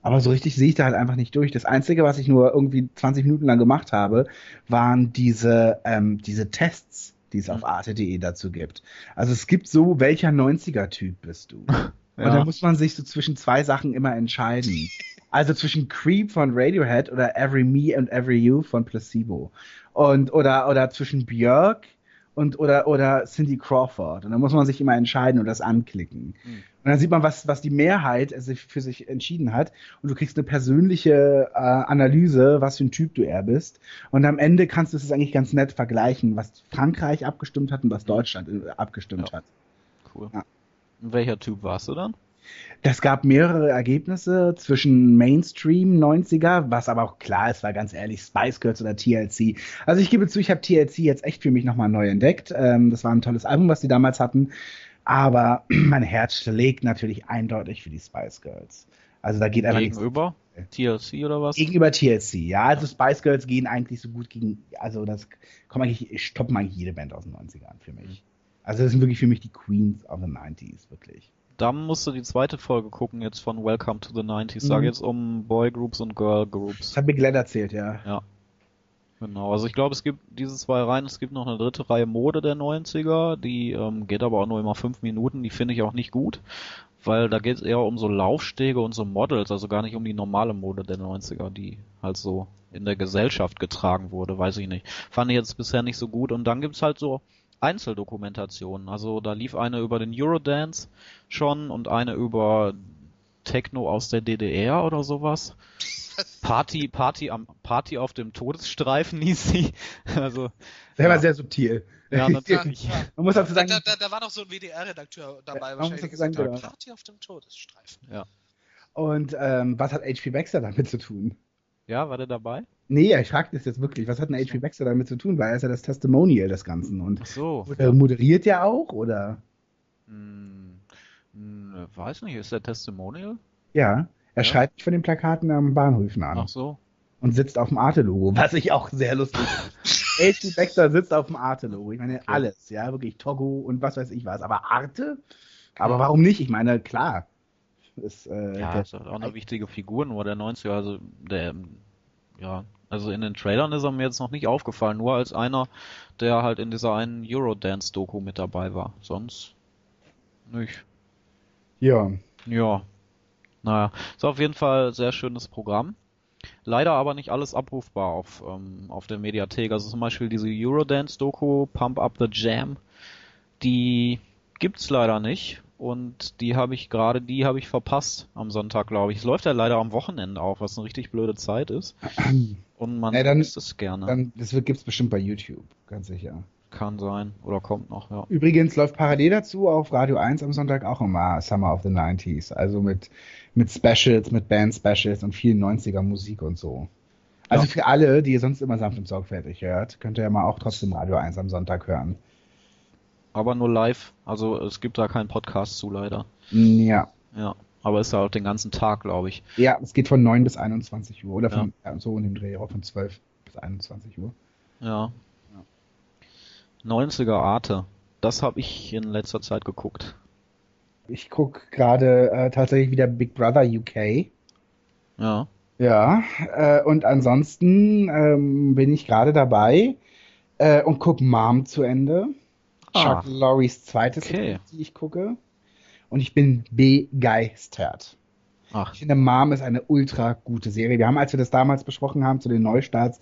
aber so richtig sehe ich da halt einfach nicht durch. Das Einzige, was ich nur irgendwie 20 Minuten lang gemacht habe, waren diese, ähm, diese Tests, die es auf Mhm. arte.de dazu gibt. Also es gibt so, welcher 90er-Typ bist du? Und Ja. da muss man sich so zwischen zwei Sachen immer entscheiden. Also zwischen Creep von Radiohead oder Every Me and Every You von Placebo. Und, oder, oder zwischen Björk und, oder, oder Cindy Crawford. Und da muss man sich immer entscheiden und das anklicken. Mhm. Und dann sieht man, was, was die Mehrheit äh, sich für sich entschieden hat. Und du kriegst eine persönliche äh, Analyse, was für ein Typ du eher bist. Und am Ende kannst du es eigentlich ganz nett vergleichen, was Frankreich abgestimmt hat und was Deutschland äh, abgestimmt Ja. hat. Cool. Ja. Und welcher Typ warst du dann? Es gab mehrere Ergebnisse zwischen Mainstream 90er, was aber auch klar ist, war ganz ehrlich, Spice Girls oder TLC. Also ich gebe zu, ich habe TLC jetzt echt für mich nochmal neu entdeckt. Ähm, das war ein tolles Album, was die damals hatten. Aber mein Herz schlägt natürlich eindeutig für die Spice Girls. Also da geht einfach Gegenüber? TLC oder was? gegenüber TLC. Ja, also Spice Girls gehen eigentlich so gut gegen, also das kommen eigentlich, stoppen eigentlich jede Band aus den 90ern für mich. Also das sind wirklich für mich die Queens of the 90s, wirklich. Dann musst du die zweite Folge gucken jetzt von Welcome to the 90s. Da Mhm. geht's um Boy Groups und Girl Groups. Das hat mir Glenn erzählt, ja. Genau, also ich glaube, es gibt diese zwei Reihen, es gibt noch eine dritte Reihe Mode der 90er, die ähm, geht aber auch nur immer fünf Minuten, die finde ich auch nicht gut, weil da geht es eher um so Laufstege und so Models, also gar nicht um die normale Mode der 90er, die halt so in der Gesellschaft getragen wurde, weiß ich nicht. Fand ich jetzt bisher nicht so gut und dann gibt's halt so Einzeldokumentationen, also da lief eine über den Eurodance schon und eine über Techno aus der DDR oder sowas. Party, Party am Party auf dem Todesstreifen hieß sie. Also Der war Ja. sehr subtil. ja, natürlich. Ja, ja. Man muss dazu Da, sagen, da, da war noch so ein WDR-Redakteur dabei, Ja, wahrscheinlich. sagen, hat, genau. Party auf dem Todesstreifen. und ähm, was hat H.P. Baxter damit zu tun? Ja, war der dabei? Nee, ich frage das jetzt wirklich. Was hat denn H.P. Baxter damit zu tun? Weil er ist ja das Testimonial des Ganzen. Und Ach so. äh, moderiert ja auch, oder? Hm, hm, weiß nicht, ist der Testimonial? Ja. Er Ja. schreibt mich von den Plakaten am Bahnhöfen an Ach so. und sitzt auf dem Arte-Logo, was ich auch sehr lustig finde. H.P. Baxter sitzt auf dem Arte-Logo. Ich meine, alles, ja, wirklich Togo und was weiß ich was. Aber Arte? Aber warum nicht? Ich meine, klar. Ist, äh, Ja, ist halt auch eine wichtige Figur, nur der 90er, also der, ja, also in den Trailern ist er mir jetzt noch nicht aufgefallen, nur als einer, der halt in dieser einen Eurodance-Doku mit dabei war. Sonst nicht. ja. Ja. Naja, ist auf jeden Fall ein sehr schönes Programm. Leider aber nicht alles abrufbar auf, ähm, auf der Mediathek. Also zum Beispiel diese Eurodance-Doku, Pump Up the Jam, die gibt's leider nicht. Und die habe ich gerade, die habe ich verpasst am Sonntag, glaube ich. Es läuft ja leider am Wochenende auch, was eine richtig blöde Zeit ist. Und man Ja, dann- vermisst es gerne. Dann, das wird, gibt's bestimmt bei YouTube, ganz sicher. Kann sein. Oder kommt noch, ja. Übrigens läuft parallel dazu auf Radio 1 am Sonntag auch immer Summer of the 90s. Also mit, mit Specials, mit Band-Specials und viel 90er Musik und so. Also Ja. für alle, die ihr sonst immer sanft und sorgfältig hört, könnt ihr ja mal auch trotzdem Radio 1 am Sonntag hören. Aber nur live. Also es gibt da keinen Podcast zu, leider. Ja. Ja. Aber ist ja auch den ganzen Tag, glaube ich. Ja, es geht von 9 bis 21 Uhr. Oder von, ja. so in dem Dreh, auch von 12 bis 21 Uhr. Ja. 90er Arte. Das habe ich in letzter Zeit geguckt. Ich gucke gerade äh, tatsächlich wieder Big Brother UK. Ja. Ja, äh, und ansonsten ähm, bin ich gerade dabei äh, und gucke Mom zu Ende. Ah. Chuck Lorrys zweites, Okay. die ich gucke. Und ich bin begeistert. Ach, Ich finde, Mom ist eine ultra gute Serie. Wir haben, als wir das damals besprochen haben zu den Neustarts,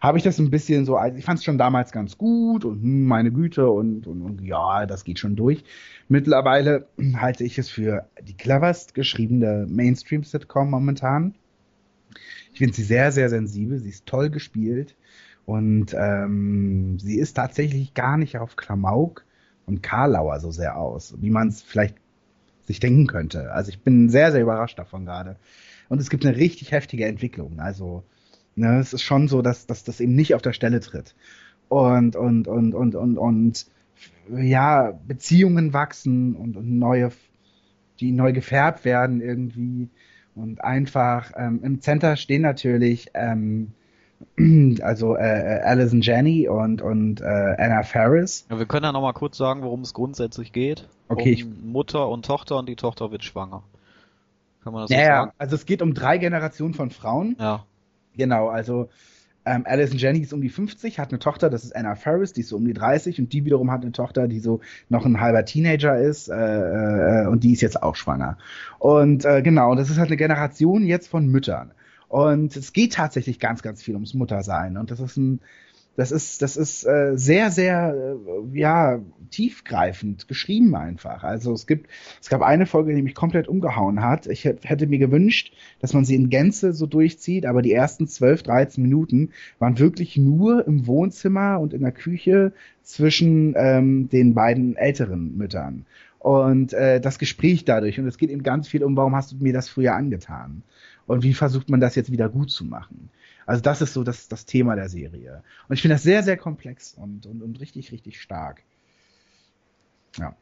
habe ich das ein bisschen so, ich fand es schon damals ganz gut und hm, meine Güte und, und, und ja, das geht schon durch. Mittlerweile halte ich es für die cleverst geschriebene Mainstream-Sitcom momentan. Ich finde sie sehr, sehr sensibel, sie ist toll gespielt und ähm, sie ist tatsächlich gar nicht auf Klamauk und Karlauer so sehr aus, wie man es vielleicht sich denken könnte. Also ich bin sehr, sehr überrascht davon gerade. Und es gibt eine richtig heftige Entwicklung. Also ne, es ist schon so, dass, dass das eben nicht auf der Stelle tritt. Und, und, und, und, und, und ja, Beziehungen wachsen und, und neue, die neu gefärbt werden irgendwie. Und einfach ähm, im Center stehen natürlich ähm, also äh, äh, Alison Janney und, und äh, Anna Faris. ja, wir können ja nochmal kurz sagen, worum es grundsätzlich geht. Okay, Um Mutter und Tochter und die Tochter wird schwanger. Kann man das so Naja, sagen? also es geht um drei Generationen von Frauen. Ja. Genau, also ähm, Alison Janney ist um die 50, hat eine Tochter, das ist Anna Faris, die ist so um die 30 und die wiederum hat eine Tochter, die so noch ein halber Teenager ist äh, äh, und die ist jetzt auch schwanger. Und äh, genau, das ist halt eine Generation jetzt von Müttern. Und es geht tatsächlich ganz, ganz viel ums Muttersein. Und das ist ein, das ist, das ist äh, sehr, sehr, äh, ja, tiefgreifend geschrieben einfach. Also es gibt, es gab eine Folge, die mich komplett umgehauen hat. Ich hätt- hätte mir gewünscht, dass man sie in Gänze so durchzieht, aber die ersten 12, 13 Minuten waren wirklich nur im Wohnzimmer und in der Küche zwischen ähm, den beiden älteren Müttern. Und äh, das Gespräch dadurch. Und es geht eben ganz viel um, warum hast du mir das früher angetan? Und wie versucht man das jetzt wieder gut zu machen? Also das ist so das, das Thema der Serie. Und ich finde das sehr, sehr komplex und, und, und richtig, richtig stark. Ja.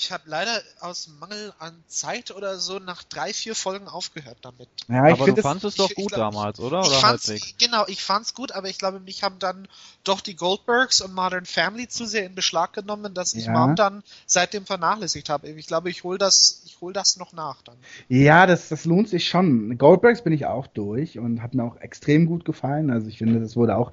Ich habe leider aus Mangel an Zeit oder so nach drei, vier Folgen aufgehört damit. Ja, ich aber du fandest es doch ich- gut ich glaub, damals, oder? ich Oder fand's, halbwegs? genau, ich fand's gut, aber ich glaube, mich haben dann doch die Goldbergs und Modern Family zu sehr in Beschlag genommen, dass ich Ja. Mom dann seitdem vernachlässigt habe. Ich glaube, ich hol das, ich hol das noch nach dann. Ja, das, das lohnt sich schon. Goldbergs bin ich auch durch und hat mir auch extrem gut gefallen. Also ich finde, das wurde auch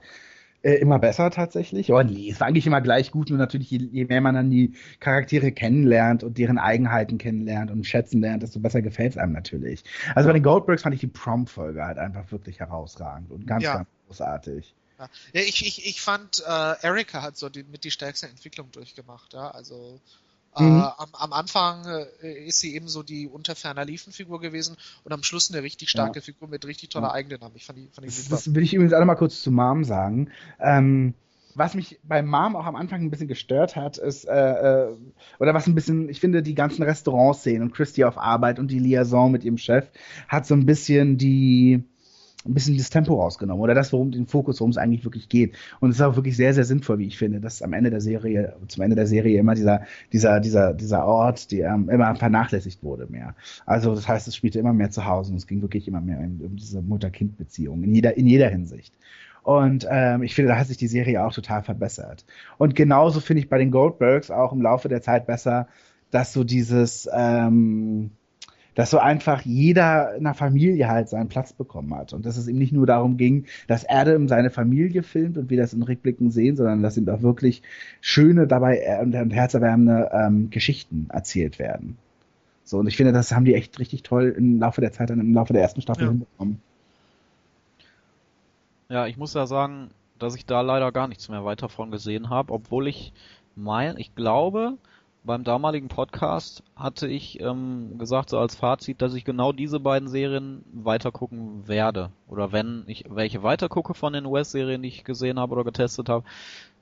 äh, immer besser tatsächlich. Oh nee, es war eigentlich immer gleich gut, nur natürlich, je, je mehr man dann die Charaktere kennenlernt und deren Eigenheiten kennenlernt und schätzen lernt, desto besser gefällt es einem natürlich. Also bei den Goldbergs fand ich die Prom-Folge halt einfach wirklich herausragend und ganz, Ja. ganz großartig. Ja, ich, ich, ich fand, äh, Erika hat so die, mit die stärkste Entwicklung durchgemacht, ja, also Mhm. Äh, am, am, Anfang äh, ist sie eben so die unter ferner Liefen-Figur gewesen und am Schluss eine richtig starke ja. Figur mit richtig toller ja. Eigendynamik. Ich fand die, fand die super. Das will ich übrigens auch noch mal kurz zu Mom sagen. Ähm, was mich bei Mom auch am Anfang ein bisschen gestört hat, ist, äh, äh, oder was ein bisschen, ich finde, die ganzen Restaurantszenen und Christy auf Arbeit und die Liaison mit ihrem Chef hat so ein bisschen die, ein bisschen das Tempo rausgenommen oder das, worum den Fokus, worum es eigentlich wirklich geht. Und es ist auch wirklich sehr, sehr sinnvoll, wie ich finde, dass am Ende der Serie, zum Ende der Serie immer dieser, dieser, dieser, dieser Ort, der ähm, immer vernachlässigt wurde mehr. Also das heißt, es spielte immer mehr zu Hause und es ging wirklich immer mehr um, diese Mutter-Kind-Beziehung in jeder, in jeder Hinsicht. Und ähm, ich finde, da hat sich die Serie auch total verbessert. Und genauso finde ich bei den Goldbergs auch im Laufe der Zeit besser, dass so dieses ähm, dass so einfach jeder in der Familie halt seinen Platz bekommen hat. Und dass es ihm nicht nur darum ging, dass Adam seine Familie filmt und wir das in Rückblicken sehen, sondern dass ihm auch wirklich schöne, dabei äh, und, und herzerwärmende ähm, Geschichten erzählt werden. So, und ich finde, das haben die echt richtig toll im Laufe der Zeit, im Laufe der ersten Staffel ja. hinbekommen. Ja, ich muss ja sagen, dass ich da leider gar nichts mehr weiter von gesehen habe, obwohl ich mein, ich glaube, beim damaligen Podcast hatte ich ähm, gesagt, so als Fazit, dass ich genau diese beiden Serien weitergucken werde. Oder wenn ich welche weitergucke von den US-Serien, die ich gesehen habe oder getestet habe,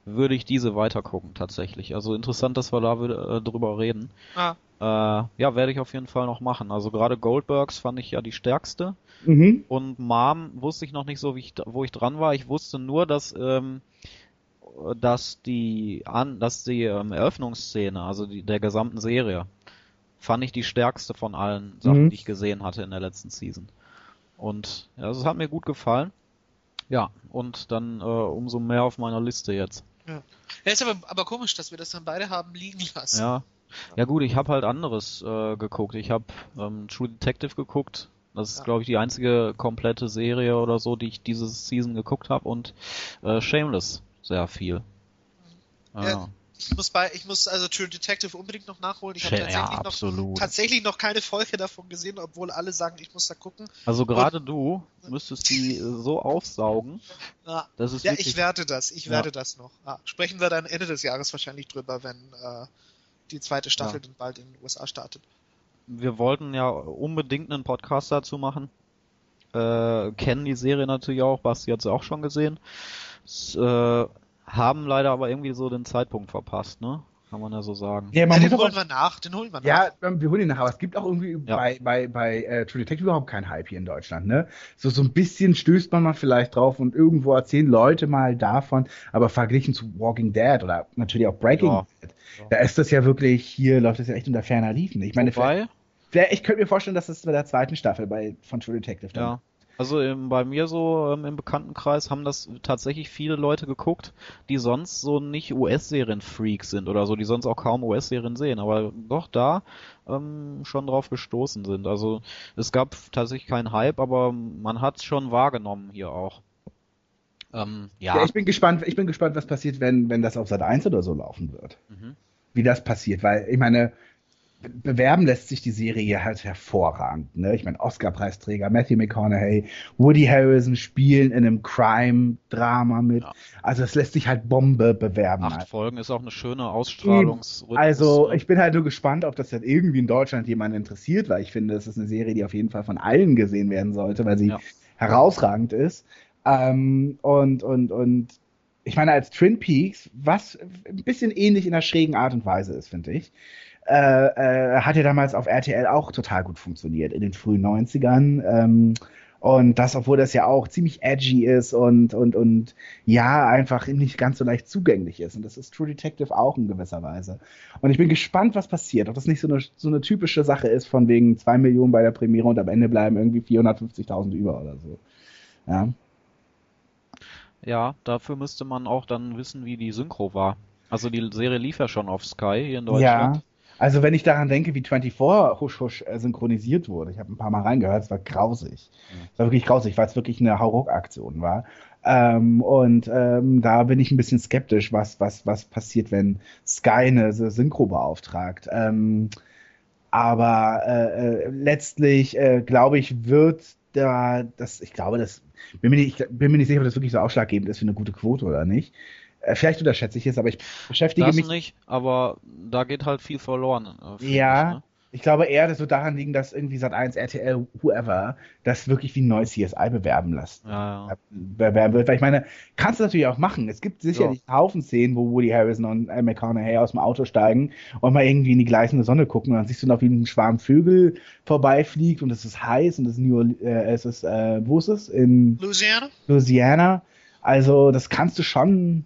würde ich diese weitergucken tatsächlich. Also interessant, dass wir da äh, drüber reden. Ah. Äh, ja, werde ich auf jeden Fall noch machen. Also gerade Goldbergs fand ich ja die stärkste. Mhm. Und Mom wusste ich noch nicht so, wie ich, wo ich dran war. Ich wusste nur, dass ähm, dass die an, dass die ähm, Eröffnungsszene, also die, der gesamten Serie, fand ich die stärkste von allen Sachen, mhm. die ich gesehen hatte in der letzten Season. Und ja, das hat mir gut gefallen. Ja, und dann äh, umso mehr auf meiner Liste jetzt. Ja. ja, ist aber, aber komisch, dass wir das dann beide haben liegen lassen. Ja, ja gut, ich habe halt anderes äh, geguckt. Ich habe ähm, True Detective geguckt. Das ist, ja. glaube ich, die einzige komplette Serie oder so, die ich diese Season geguckt habe. Und äh, Shameless sehr viel. Ja. ja. Ich muss bei, ich muss also True Detective unbedingt noch nachholen. Ich habe tatsächlich, ja, noch, tatsächlich noch keine Folge davon gesehen, obwohl alle sagen, ich muss da gucken. Also gerade du müsstest die so aufsaugen. Ja, ja ich werde das, ich werde das noch. Ja, sprechen wir dann Ende des Jahres wahrscheinlich drüber, wenn äh, die zweite Staffel dann bald in den USA startet. Wir wollten ja unbedingt einen Podcast dazu machen. Äh, kennen die Serie natürlich auch, Basti hat sie auch schon gesehen. Äh, haben leider aber irgendwie so den Zeitpunkt verpasst, ne? Kann man ja so sagen. Ja, man ja, den holen wir nach, den holen wir nach. Ja, ähm, wir holen ihn nach, aber es gibt auch irgendwie ja. bei, bei, bei äh, True Detective überhaupt keinen Hype hier in Deutschland, ne? So, so ein bisschen stößt man mal vielleicht drauf und irgendwo erzählen Leute mal davon, aber verglichen zu Walking Dead oder natürlich auch Breaking ja. Dead, da ist das ja wirklich, hier läuft das ja echt unter ferner Liefen. Ich meine, Wobei, ich könnte mir vorstellen, dass das bei der zweiten Staffel bei, von True Detective dann ja. Also im, bei mir so ähm, im Bekanntenkreis haben das tatsächlich viele Leute geguckt, die sonst so nicht US-Serien-Freaks sind oder so, die sonst auch kaum US-Serien sehen, aber doch da ähm, schon drauf gestoßen sind. Also es gab tatsächlich keinen Hype, aber man hat es schon wahrgenommen hier auch. Ähm, ja. ja. ich bin gespannt, ich bin gespannt, was passiert, wenn, wenn das auf Seite 1 oder so laufen wird. Mhm. Wie das passiert, weil ich meine, bewerben lässt sich die Serie halt hervorragend. Ne? Ich meine, Oscar-Preisträger, Matthew McConaughey, Woody Harrison spielen in einem Crime-Drama mit. Ja. Also es lässt sich halt Bombe bewerben. Acht halt. Folgen ist auch eine schöne Ausstrahlungsrhythmus. Also ich bin halt nur gespannt, ob das dann irgendwie in Deutschland jemanden interessiert, weil ich finde, es ist eine Serie, die auf jeden Fall von allen gesehen werden sollte, weil sie ja. herausragend ist. Ähm, und, und, und ich meine, als Twin Peaks, was ein bisschen ähnlich in einer schrägen Art und Weise ist, finde ich äh, äh, hat ja damals auf RTL auch total gut funktioniert in den frühen 90ern. Ähm, und das, obwohl das ja auch ziemlich edgy ist und, und, und ja, einfach nicht ganz so leicht zugänglich ist. Und das ist True Detective auch in gewisser Weise. Und ich bin gespannt, was passiert. Ob das nicht so eine, so eine typische Sache ist, von wegen zwei Millionen bei der Premiere und am Ende bleiben irgendwie 450.000 über oder so. Ja. Ja, dafür müsste man auch dann wissen, wie die Synchro war. Also die Serie lief ja schon auf Sky hier in Deutschland. Ja. Also wenn ich daran denke, wie 24 Husch Husch äh, synchronisiert wurde, ich habe ein paar Mal reingehört, es war grausig. Mhm. Es war wirklich grausig, weil es wirklich eine Hauruck-Aktion war. Ähm, und ähm, da bin ich ein bisschen skeptisch, was, was, was passiert, wenn Sky eine Synchro beauftragt. Ähm, aber äh, äh, letztlich, äh, glaube ich, wird da, das, ich glaube, das, bin mir, nicht, ich bin mir nicht sicher, ob das wirklich so ausschlaggebend ist für eine gute Quote oder nicht. Äh, Vielleicht unterschätze ich es, aber ich beschäftige Das mich. nicht, aber da geht halt viel verloren. äh, Ja, Ich, ne? ich glaube eher, das wird daran liegen, dass irgendwie Sat1, RTL, whoever, das wirklich wie ein neues CSI bewerben lässt. Ja, ja. bewerben wird. Weil ich meine, kannst du natürlich auch machen. Es gibt sicherlich einen Haufen Szenen, wo Woody Harrison und äh, McConaughey aus dem Auto steigen und mal irgendwie in die gleißende Sonne gucken und dann siehst du noch, wie ein Schwarm Vögel vorbeifliegt und es ist heiß und es ist New äh, es ist, äh, wo ist es? In Louisiana? Louisiana. Also, das kannst du schon,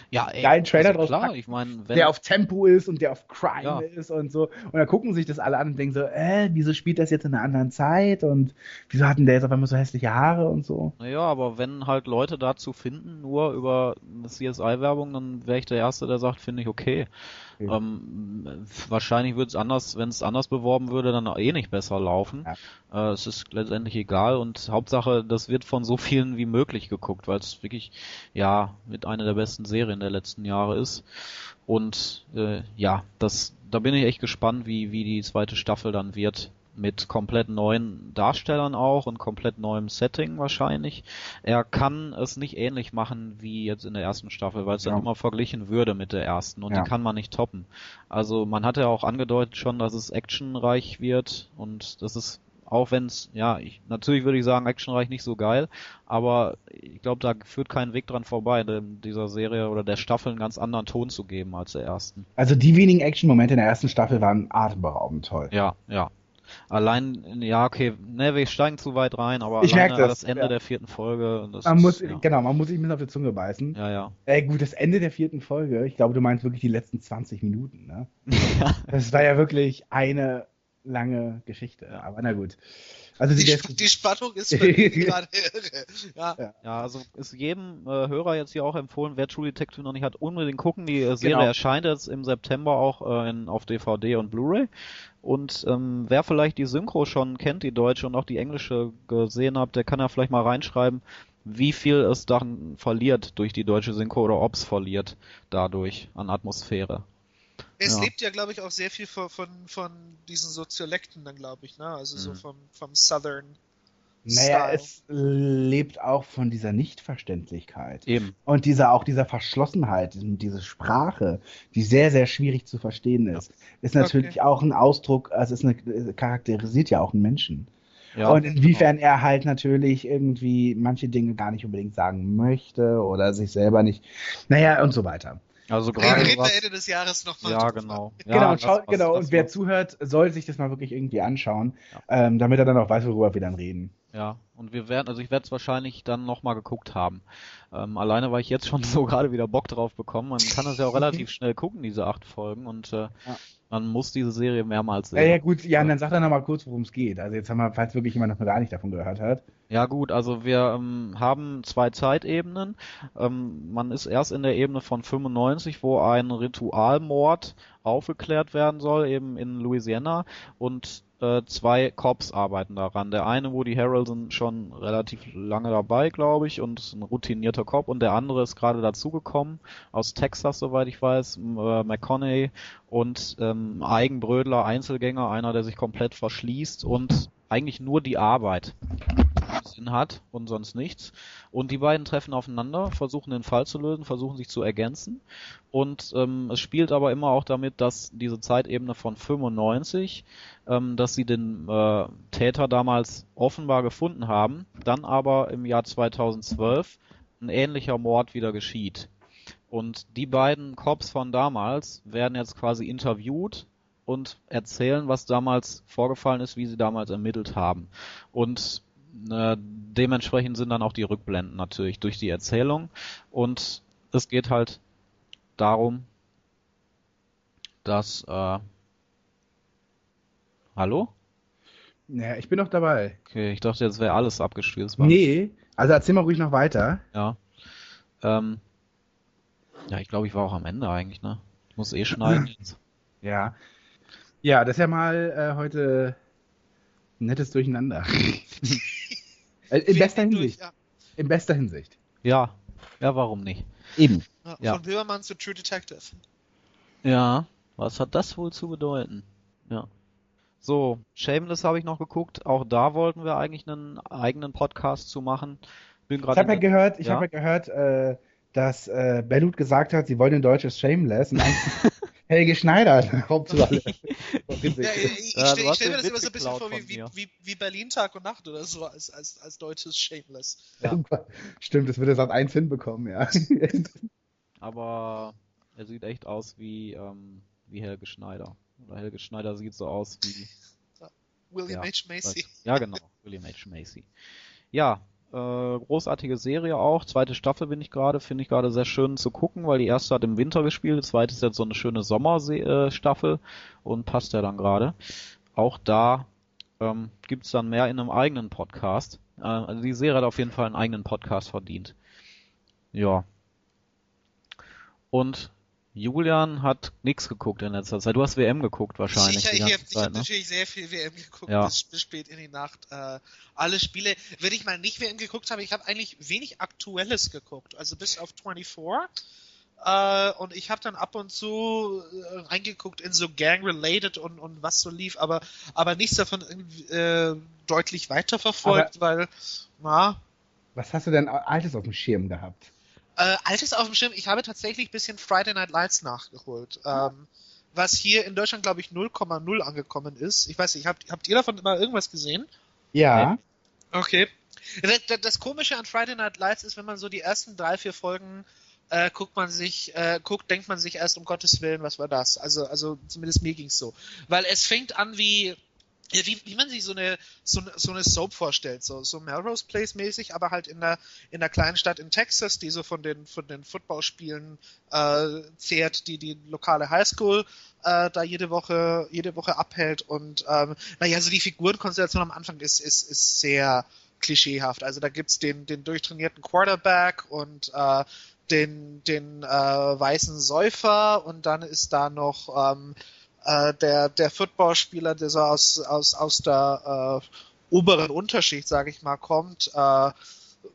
Ja, ey, Geilen Trailer draus klar, packen. ich meine, wenn der auf Tempo ist und der auf Crime Ja. ist und so. Und dann gucken sich das alle an und denken so, äh, wieso spielt das jetzt in einer anderen Zeit und wieso hatten der jetzt auf einmal so hässliche Haare und so. Naja, aber wenn halt Leute dazu finden, nur über eine CSI-Werbung, dann wäre ich der Erste, der sagt, finde ich okay. Okay. Ähm, wahrscheinlich würde es anders, wenn es anders beworben würde, dann eh nicht besser laufen. Äh, es ist letztendlich egal und Hauptsache, das wird von so vielen wie möglich geguckt, weil es wirklich, ja, mit einer der besten Serien der letzten Jahre ist. Und äh, ja, das, da bin ich echt gespannt, wie, wie die zweite Staffel dann wird. Mit komplett neuen Darstellern auch und komplett neuem Setting wahrscheinlich. Er kann es nicht ähnlich machen wie jetzt in der ersten Staffel, weil es Ja. dann immer verglichen würde mit der ersten und Ja. die kann man nicht toppen. Also man hatte ja auch angedeutet schon, dass es actionreich wird und das ist auch wenn es, ja, ich, natürlich würde ich sagen, actionreich nicht so geil, aber ich glaube, da führt kein Weg dran vorbei, dieser Serie oder der Staffel einen ganz anderen Ton zu geben als der ersten. Also die wenigen Action-Momente in der ersten Staffel waren atemberaubend toll. Ja, ja. Allein, ja, okay, ne, wir steigen zu weit rein, aber Ich merk alleine das, das Ende ja. der vierten Folge, das Man ist, muss, ja. genau, man muss sich ein bisschen auf die Zunge beißen. Ja, ja. Äh, gut, das Ende der vierten Folge, ich glaube, du meinst wirklich die letzten 20 Minuten, ne? Das war ja wirklich eine lange Geschichte, aber na gut. Also Die, die, Sp die Spannung ist für mich gerade irre. Ja. Ja, also ist jedem äh, Hörer jetzt hier auch empfohlen, wer True Detective noch nicht hat, unbedingt gucken. Die äh, Serie Genau. erscheint jetzt im September auch äh, in, auf DVD und Blu-ray. Und ähm, wer vielleicht die Synchro schon kennt, die deutsche und auch die englische gesehen hat, der kann ja vielleicht mal reinschreiben, wie viel es dann verliert durch die deutsche Synchro oder ob es verliert dadurch an Atmosphäre. Es Ja. lebt ja, glaube ich, auch sehr viel von, von, von diesen Soziolekten dann, glaube ich, ne? Also so Mhm. vom, vom Southern. naja, Style. es lebt auch von dieser Nichtverständlichkeit. Eben. Und dieser, auch dieser Verschlossenheit, diese Sprache, die sehr, sehr schwierig zu verstehen ist, ist natürlich Okay. auch ein Ausdruck, also es ist eine, charakterisiert ja auch einen Menschen. Ja, und inwiefern er halt natürlich irgendwie manche Dinge gar nicht unbedingt sagen möchte oder sich selber nicht, naja, und so weiter. Also gerade reden wir was, Ende des Jahres nochmal. ja genau. Ja, genau, das, schau, was- genau. und wer zuhört, soll sich das mal wirklich irgendwie anschauen, ähm, damit er dann auch weiß, worüber wir dann reden. Ja, und wir werden, also ich werde es wahrscheinlich dann nochmal geguckt haben. Ähm, alleine, weil ich jetzt schon so gerade wieder Bock drauf bekomme. Man kann das ja auch relativ schnell gucken, diese acht Folgen, und äh, man muss diese Serie mehrmals Ja, sehen. ja, gut, Jan, dann sag doch noch mal kurz, worum es geht. Also jetzt haben wir, falls wirklich jemand noch gar nicht davon gehört hat. Ja gut, also wir ähm, haben zwei Zeitebenen. Ähm, man ist erst in der Ebene von 95, wo ein Ritualmord aufgeklärt werden soll, eben in Louisiana, und äh, zwei Cops arbeiten daran. Der eine, Woody Harrelson, schon relativ lange dabei, glaube ich, und ist ein routinierter Cop, und der andere ist gerade dazugekommen, aus Texas, soweit ich weiß, äh, McConaughey, und ähm, Eigenbrödler, Einzelgänger, einer, der sich komplett verschließt und eigentlich nur die Arbeit Sinn hat und sonst nichts. Und die beiden treffen aufeinander, versuchen den Fall zu lösen, versuchen sich zu ergänzen. Und ähm, es spielt aber immer auch damit, dass diese Zeitebene von 95, ähm, dass sie den äh, Täter damals offenbar gefunden haben, dann aber im Jahr 2012 ein ähnlicher Mord wieder geschieht. Und die beiden Cops von damals werden jetzt quasi interviewt und erzählen, was damals vorgefallen ist, wie sie damals ermittelt haben. Und äh, dementsprechend sind dann auch die Rückblenden natürlich durch die Erzählung. Und es geht halt darum, dass äh, Hallo? Ja, ich bin noch dabei. Okay, ich dachte, jetzt wäre alles abgestürzt. Nee, also erzähl mal ruhig noch weiter. Ja. Ähm, ja, ich glaube, ich war auch am Ende eigentlich, ne? Ich muss eh schneiden jetzt. Ja. Ja, das ist ja mal äh, heute ein nettes Durcheinander. Äh, In bester Durch, Hinsicht. Ja. In bester Hinsicht. Ja. Ja, warum nicht? Eben. Ja, Ja. Von Wilbermann zu True Detective. Ja, was hat das wohl zu bedeuten? Ja. So, Shameless habe ich noch geguckt. Auch da wollten wir eigentlich einen eigenen Podcast zu machen. Bin Ich habe ja gehört, ich Ja? habe ja gehört, äh, dass äh, Bellut gesagt hat, sie wollen ein deutsches Shameless und Helge Schneider Hauptrolle. Ja, ich ich, Ja, ich stelle mir das immer so ein bisschen vor wie, wie, wie, wie Berlin Tag und Nacht oder so als, als, als deutsches Shameless. Stimmt, das wird er seit eins hinbekommen, ja. Aber er sieht echt aus wie, ähm, wie Helge Schneider. Oder Helge Schneider sieht so aus wie. William Ja, H. Macy. Weiß- Ja, genau. William H. Macy. Ja, äh, großartige Serie auch. Zweite Staffel bin ich gerade, finde ich gerade sehr schön zu gucken, weil die erste hat im Winter gespielt, die zweite ist jetzt so eine schöne Sommerstaffel und passt ja dann gerade. Auch da ähm, gibt's dann mehr in einem eigenen Podcast. Äh, also die Serie hat auf jeden Fall einen eigenen Podcast verdient. Ja. Und Julian hat nix geguckt in letzter Zeit. Du hast WM geguckt wahrscheinlich Sicher, die ich habe hab ne? natürlich sehr viel WM geguckt, Ja. bis, bis spät in die Nacht. Äh, alle Spiele, wenn ich mal nicht WM geguckt habe, ich habe eigentlich wenig Aktuelles geguckt, also bis auf 24. Äh, und ich habe dann ab und zu äh, reingeguckt in so Gang-related und, und was so lief, aber, aber nichts davon irgendwie, äh, deutlich weiterverfolgt, weil, na, Was hast du denn Altes auf dem Schirm gehabt? Äh, Altes auf dem Schirm, ich habe tatsächlich ein bisschen Friday Night Lights nachgeholt. Ähm, was hier in Deutschland, glaube ich, 0,0 angekommen ist. Ich weiß nicht, habt, habt ihr davon mal irgendwas gesehen? Ja. Okay. Das, das, das Komische an Friday Night Lights ist, wenn man so die ersten drei, vier Folgen äh, guckt man sich, äh, guckt, denkt man sich erst um Gottes Willen, was war das? Also, also zumindest mir ging's so. Weil es fängt an wie, ja, wie, wie man sich so eine, so, so eine Soap vorstellt, so, so Melrose Place mäßig, aber halt in der, in der kleinen Stadt in Texas, die so von den, von den Footballspielen äh, zehrt, die die lokale Highschool äh, da jede Woche, jede Woche abhält und ähm, naja, so die Figurenkonstellation am Anfang ist, ist, ist sehr klischeehaft. Also da gibt's den, den durchtrainierten Quarterback und äh, den, den äh, weißen Säufer und dann ist da noch ähm, äh, der, der Footballspieler, der so aus, aus, aus der äh, oberen Unterschicht, sage ich mal, kommt. Äh,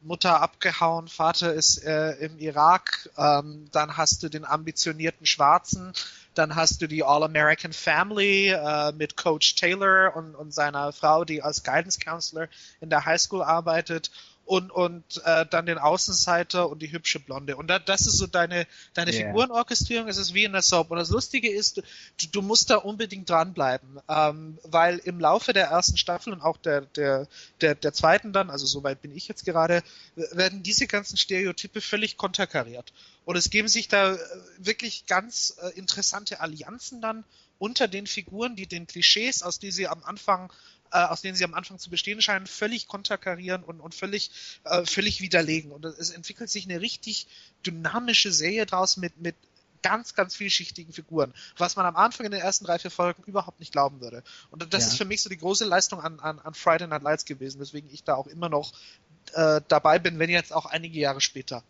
Mutter abgehauen, Vater ist äh, im Irak, ähm, dann hast du den ambitionierten Schwarzen, dann hast du die All-American Family äh, mit Coach Taylor und, und seiner Frau, die als Guidance Counselor in der Highschool arbeitet und, und äh, dann den Außenseiter und die hübsche Blonde. Und da, das ist so deine, deine Yeah. Figurenorchestrierung, es ist wie in der Soap. Und das Lustige ist, du, du musst da unbedingt dranbleiben, ähm, weil im Laufe der ersten Staffel und auch der, der, der, der zweiten dann, also soweit bin ich jetzt gerade, werden diese ganzen Stereotype völlig konterkariert. Und es geben sich da äh, wirklich ganz äh, interessante Allianzen dann unter den Figuren, die den Klischees, aus denen sie am Anfang äh, aus denen sie am Anfang zu bestehen scheinen, völlig konterkarieren und, und völlig, äh, völlig widerlegen. Und es entwickelt sich eine richtig dynamische Serie draus mit, mit ganz, ganz vielschichtigen Figuren, was man am Anfang in den ersten drei, vier Folgen überhaupt nicht glauben würde. Und das Ja. ist für mich so die große Leistung an, an, an Friday Night Lights gewesen, weswegen ich da auch immer noch äh, dabei bin, wenn jetzt auch einige Jahre später.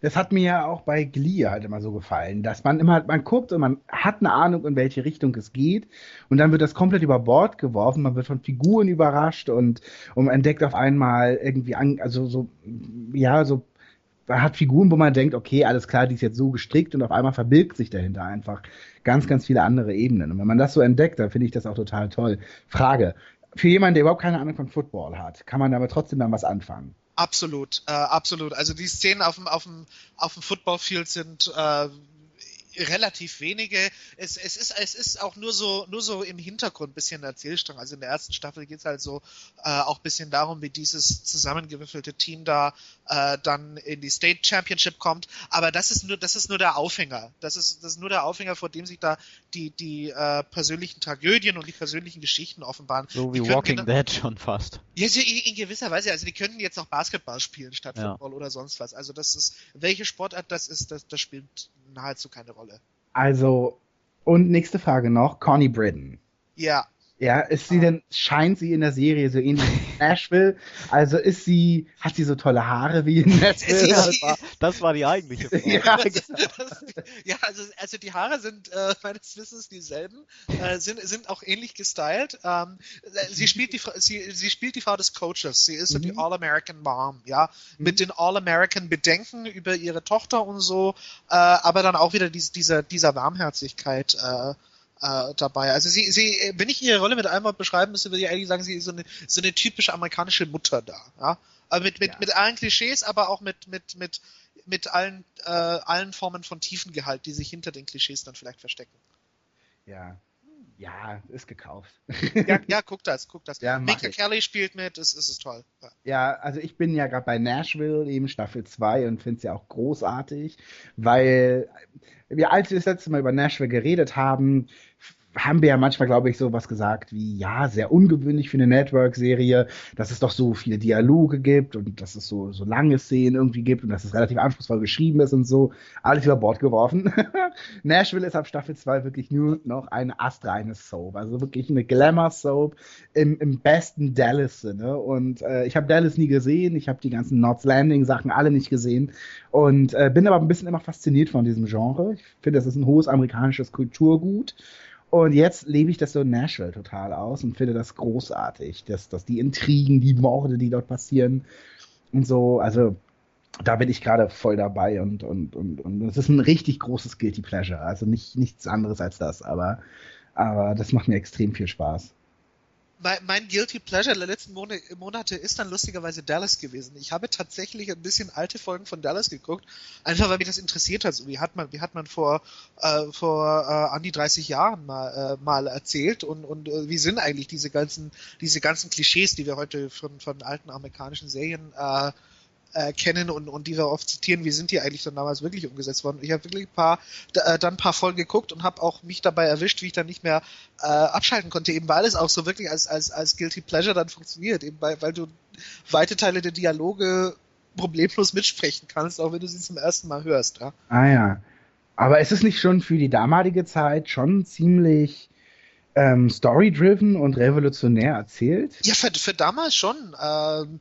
Das hat mir ja auch bei Glee halt immer so gefallen, dass man immer, man guckt und man hat eine Ahnung, in welche Richtung es geht und dann wird das komplett über Bord geworfen, man wird von Figuren überrascht und, und entdeckt auf einmal irgendwie, an, also so, ja, so, man hat Figuren, wo man denkt, okay, alles klar, die ist jetzt so gestrickt und auf einmal verbirgt sich dahinter einfach ganz, ganz viele andere Ebenen. Und wenn man das so entdeckt, dann finde ich das auch total toll. Frage, für jemanden, der überhaupt keine Ahnung von Football hat, kann man damit trotzdem dann was anfangen? Absolut, äh, absolut. Also die Szenen auf dem, auf dem, auf dem Footballfield sind äh, relativ wenige. Es, es ist es ist auch nur so nur so im Hintergrund ein bisschen Erzählstrang. Also in der ersten Staffel geht es halt so äh, auch ein bisschen darum, wie dieses zusammengewürfelte Team da äh, dann in die State Championship kommt. Aber das ist nur das ist nur der Aufhänger. Das ist das ist nur der Aufhänger, vor dem sich da die die äh, persönlichen Tragödien und die persönlichen Geschichten offenbaren. So wie Walking genau- Dead schon fast. ja, in gewisser Weise. Also die könnten jetzt auch Basketball spielen statt Ja. Football oder sonst was. Also das ist, welche Sportart das ist, das, das spielt nahezu keine Rolle. Also, und nächste Frage noch, Connie Britton. Ja, Ja, ist sie denn, scheint sie in der Serie so ähnlich wie Nashville? Also ist sie, hat sie so tolle Haare wie in Nashville? Das, war, das war die eigentliche Frage. Ja, das, genau. das, ja also, also die Haare sind äh, meines Wissens dieselben, äh, sind, sind auch ähnlich gestylt. Ähm, äh, sie, spielt die, Fra- sie, sie spielt die Frau des Coaches. Sie ist so die Mhm. All-American Mom, ja, mit den All-American Bedenken über ihre Tochter und so, äh, aber dann auch wieder dies, dieser, dieser Warmherzigkeit äh, äh, dabei. Also sie, sie, äh, wenn ich ihre Rolle mit einem Wort beschreiben müsste, würde ich eigentlich sagen, sie ist so eine, so eine typische amerikanische Mutter da, ja. Aber mit, mit, Ja. mit allen Klischees, aber auch mit, mit, mit, mit allen, äh, allen Formen von Tiefengehalt, die sich hinter den Klischees dann vielleicht verstecken. Ja. Ja, ist gekauft. Ja, ja guck das, guck das. Ja, Mika. Kelly spielt mit, es ist, ist toll. Ja. Ja, also ich bin ja gerade bei Nashville, eben Staffel 2 und finde es ja auch großartig, weil wir, als wir das letzte Mal über Nashville geredet haben, haben wir ja manchmal, glaube ich, so was gesagt wie, ja, sehr ungewöhnlich für eine Network-Serie, dass es doch so viele Dialoge gibt und dass es so, so lange Szenen irgendwie gibt und dass es relativ anspruchsvoll geschrieben ist und so. Alles über Bord geworfen. Nashville ist ab Staffel 2 wirklich nur noch eine astreine Soap. Also wirklich eine Glamour-Soap im, im besten Dallas-Sinne. Und äh, ich habe Dallas nie gesehen. Ich habe die ganzen North Landing-Sachen alle nicht gesehen. Und äh, bin aber ein bisschen immer fasziniert von diesem Genre. Ich finde, das ist ein hohes amerikanisches Kulturgut. Und jetzt lebe ich das so in Nashville total aus und finde das großartig, dass, dass die Intrigen, die Morde, die dort passieren und so, also da bin ich gerade voll dabei und, und, und, und es ist ein richtig großes Guilty Pleasure. Also nicht, nichts anderes als das, aber, aber das macht mir extrem viel Spaß. Mein, Guilty Pleasure der letzten Mon Monate ist dann lustigerweise Dallas gewesen. Ich habe tatsächlich ein bisschen alte Folgen von Dallas geguckt, einfach weil mich das interessiert hat. So, wie hat man, wie hat man vor äh, vor äh, an die 30 Jahren mal, äh, mal erzählt und und äh, wie sind eigentlich diese ganzen diese ganzen Klischees, die wir heute von von alten amerikanischen Serien äh, äh, kennen und, und die wir oft zitieren, wie sind die eigentlich dann damals wirklich umgesetzt worden? Ich habe wirklich ein paar, äh, dann ein paar Folgen geguckt und habe auch mich dabei erwischt, wie ich dann nicht mehr äh, abschalten konnte, eben weil es auch so wirklich als, als, als Guilty Pleasure dann funktioniert, eben weil, weil du weite Teile der Dialoge problemlos mitsprechen kannst, auch wenn du sie zum ersten Mal hörst. Ja? Ah ja. Aber ist es nicht schon für die damalige Zeit schon ziemlich ähm, story-driven und revolutionär erzählt? Ja, für, für damals schon. Ähm,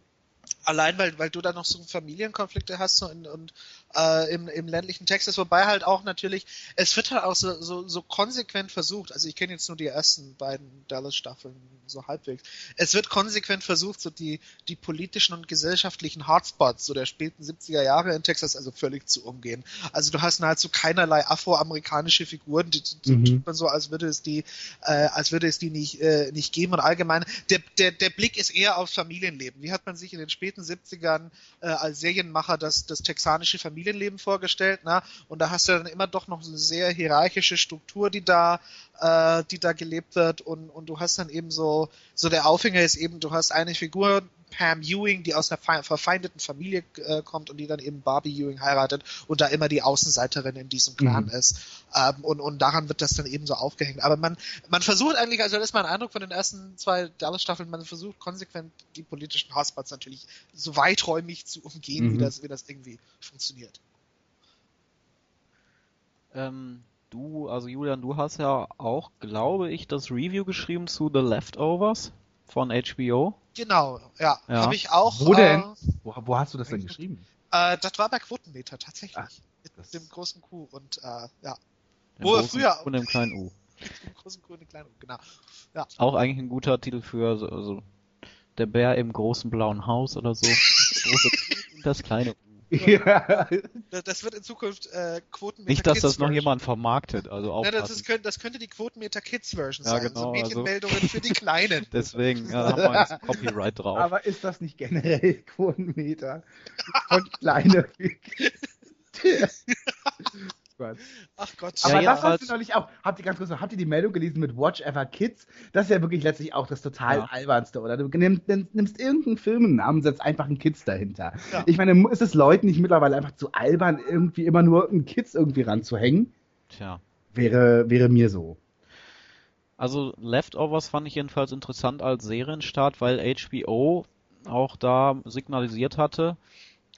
allein weil, weil du da noch so Familienkonflikte hast in, und äh, im, im ländlichen Texas, wobei halt auch natürlich, es wird halt auch so, so, so konsequent versucht, also ich kenne jetzt nur die ersten beiden Dallas-Staffeln so halbwegs, es wird konsequent versucht, so die, die politischen und gesellschaftlichen Hotspots so der späten 70er Jahre in Texas also völlig zu umgehen. Also du hast nahezu keinerlei afroamerikanische Figuren, die, die Mhm. tut man so, als würde es die, äh, als würde es die nicht, äh, nicht geben und allgemein, der, der, der Blick ist eher aufs Familienleben. Wie hat man sich in den späten 70ern äh, als Serienmacher das, das texanische Familienleben vorgestellt, na? Und da hast du dann immer doch noch eine sehr hierarchische Struktur, die da, äh, die da gelebt wird und, und du hast dann eben so, so der Aufhänger ist eben, du hast eine Figur, Pam Ewing, die aus einer fe- verfeindeten Familie äh, kommt und die dann eben Barbie Ewing heiratet und da immer die Außenseiterin in diesem Clan Mhm. ist. Ähm, und, und daran wird das dann eben so aufgehängt. Aber man, man versucht eigentlich, also das ist mein Eindruck von den ersten zwei Dallas-Staffeln, man versucht konsequent die politischen Hotspots natürlich so weiträumig zu umgehen, wie Mhm. das, wie das irgendwie funktioniert. Ähm, du, also Julian, du hast ja auch, glaube ich, das Review geschrieben zu The Leftovers von HBO. Genau, ja. Ja. Habe ich auch. Wo denn? Äh, Wo, wo hast du das denn geschrieben? äh, das war bei Quotenmeter tatsächlich. Ah, mit dem großen Q und äh, ja, Im Wo er früher- Und im kleinen U. dem großen Q und dem kleinen U, genau. Auch eigentlich ein guter Titel für so, so der Bär im großen blauen Haus oder so. Das große das kleine U. Ja. Das, wird in Zukunft äh, Quotenmeter Nicht, dass Kids das noch Version. jemand vermarktet, also Ja, aufpassen. das, ist, könnte, das könnte die Quotenmeter Kids Version Ja, sein. genau, so also- Mädchenmeldungen für die Kleinen. Deswegen ja, haben wir jetzt Copyright drauf. Aber ist das nicht generell Quotenmeter? Von kleine. Gott. Ach Gott. Aber Ja, das jedenfalls- hast du neulich auch. Habt ihr ganz kurz, habt ihr die Meldung gelesen mit Watch Ever Kids? Das ist ja wirklich letztlich auch das total Ja. albernste, oder? Du nimmst, nimmst, nimmst irgendeinen Firmennamen, setzt einfach einen Kids dahinter. Ja. Ich meine, ist es Leuten nicht mittlerweile einfach zu albern, irgendwie immer nur einen Kids irgendwie ranzuhängen? Tja. Wäre, wäre mir so. Also Leftovers fand ich jedenfalls interessant als Serienstart, weil HBO auch da signalisiert hatte,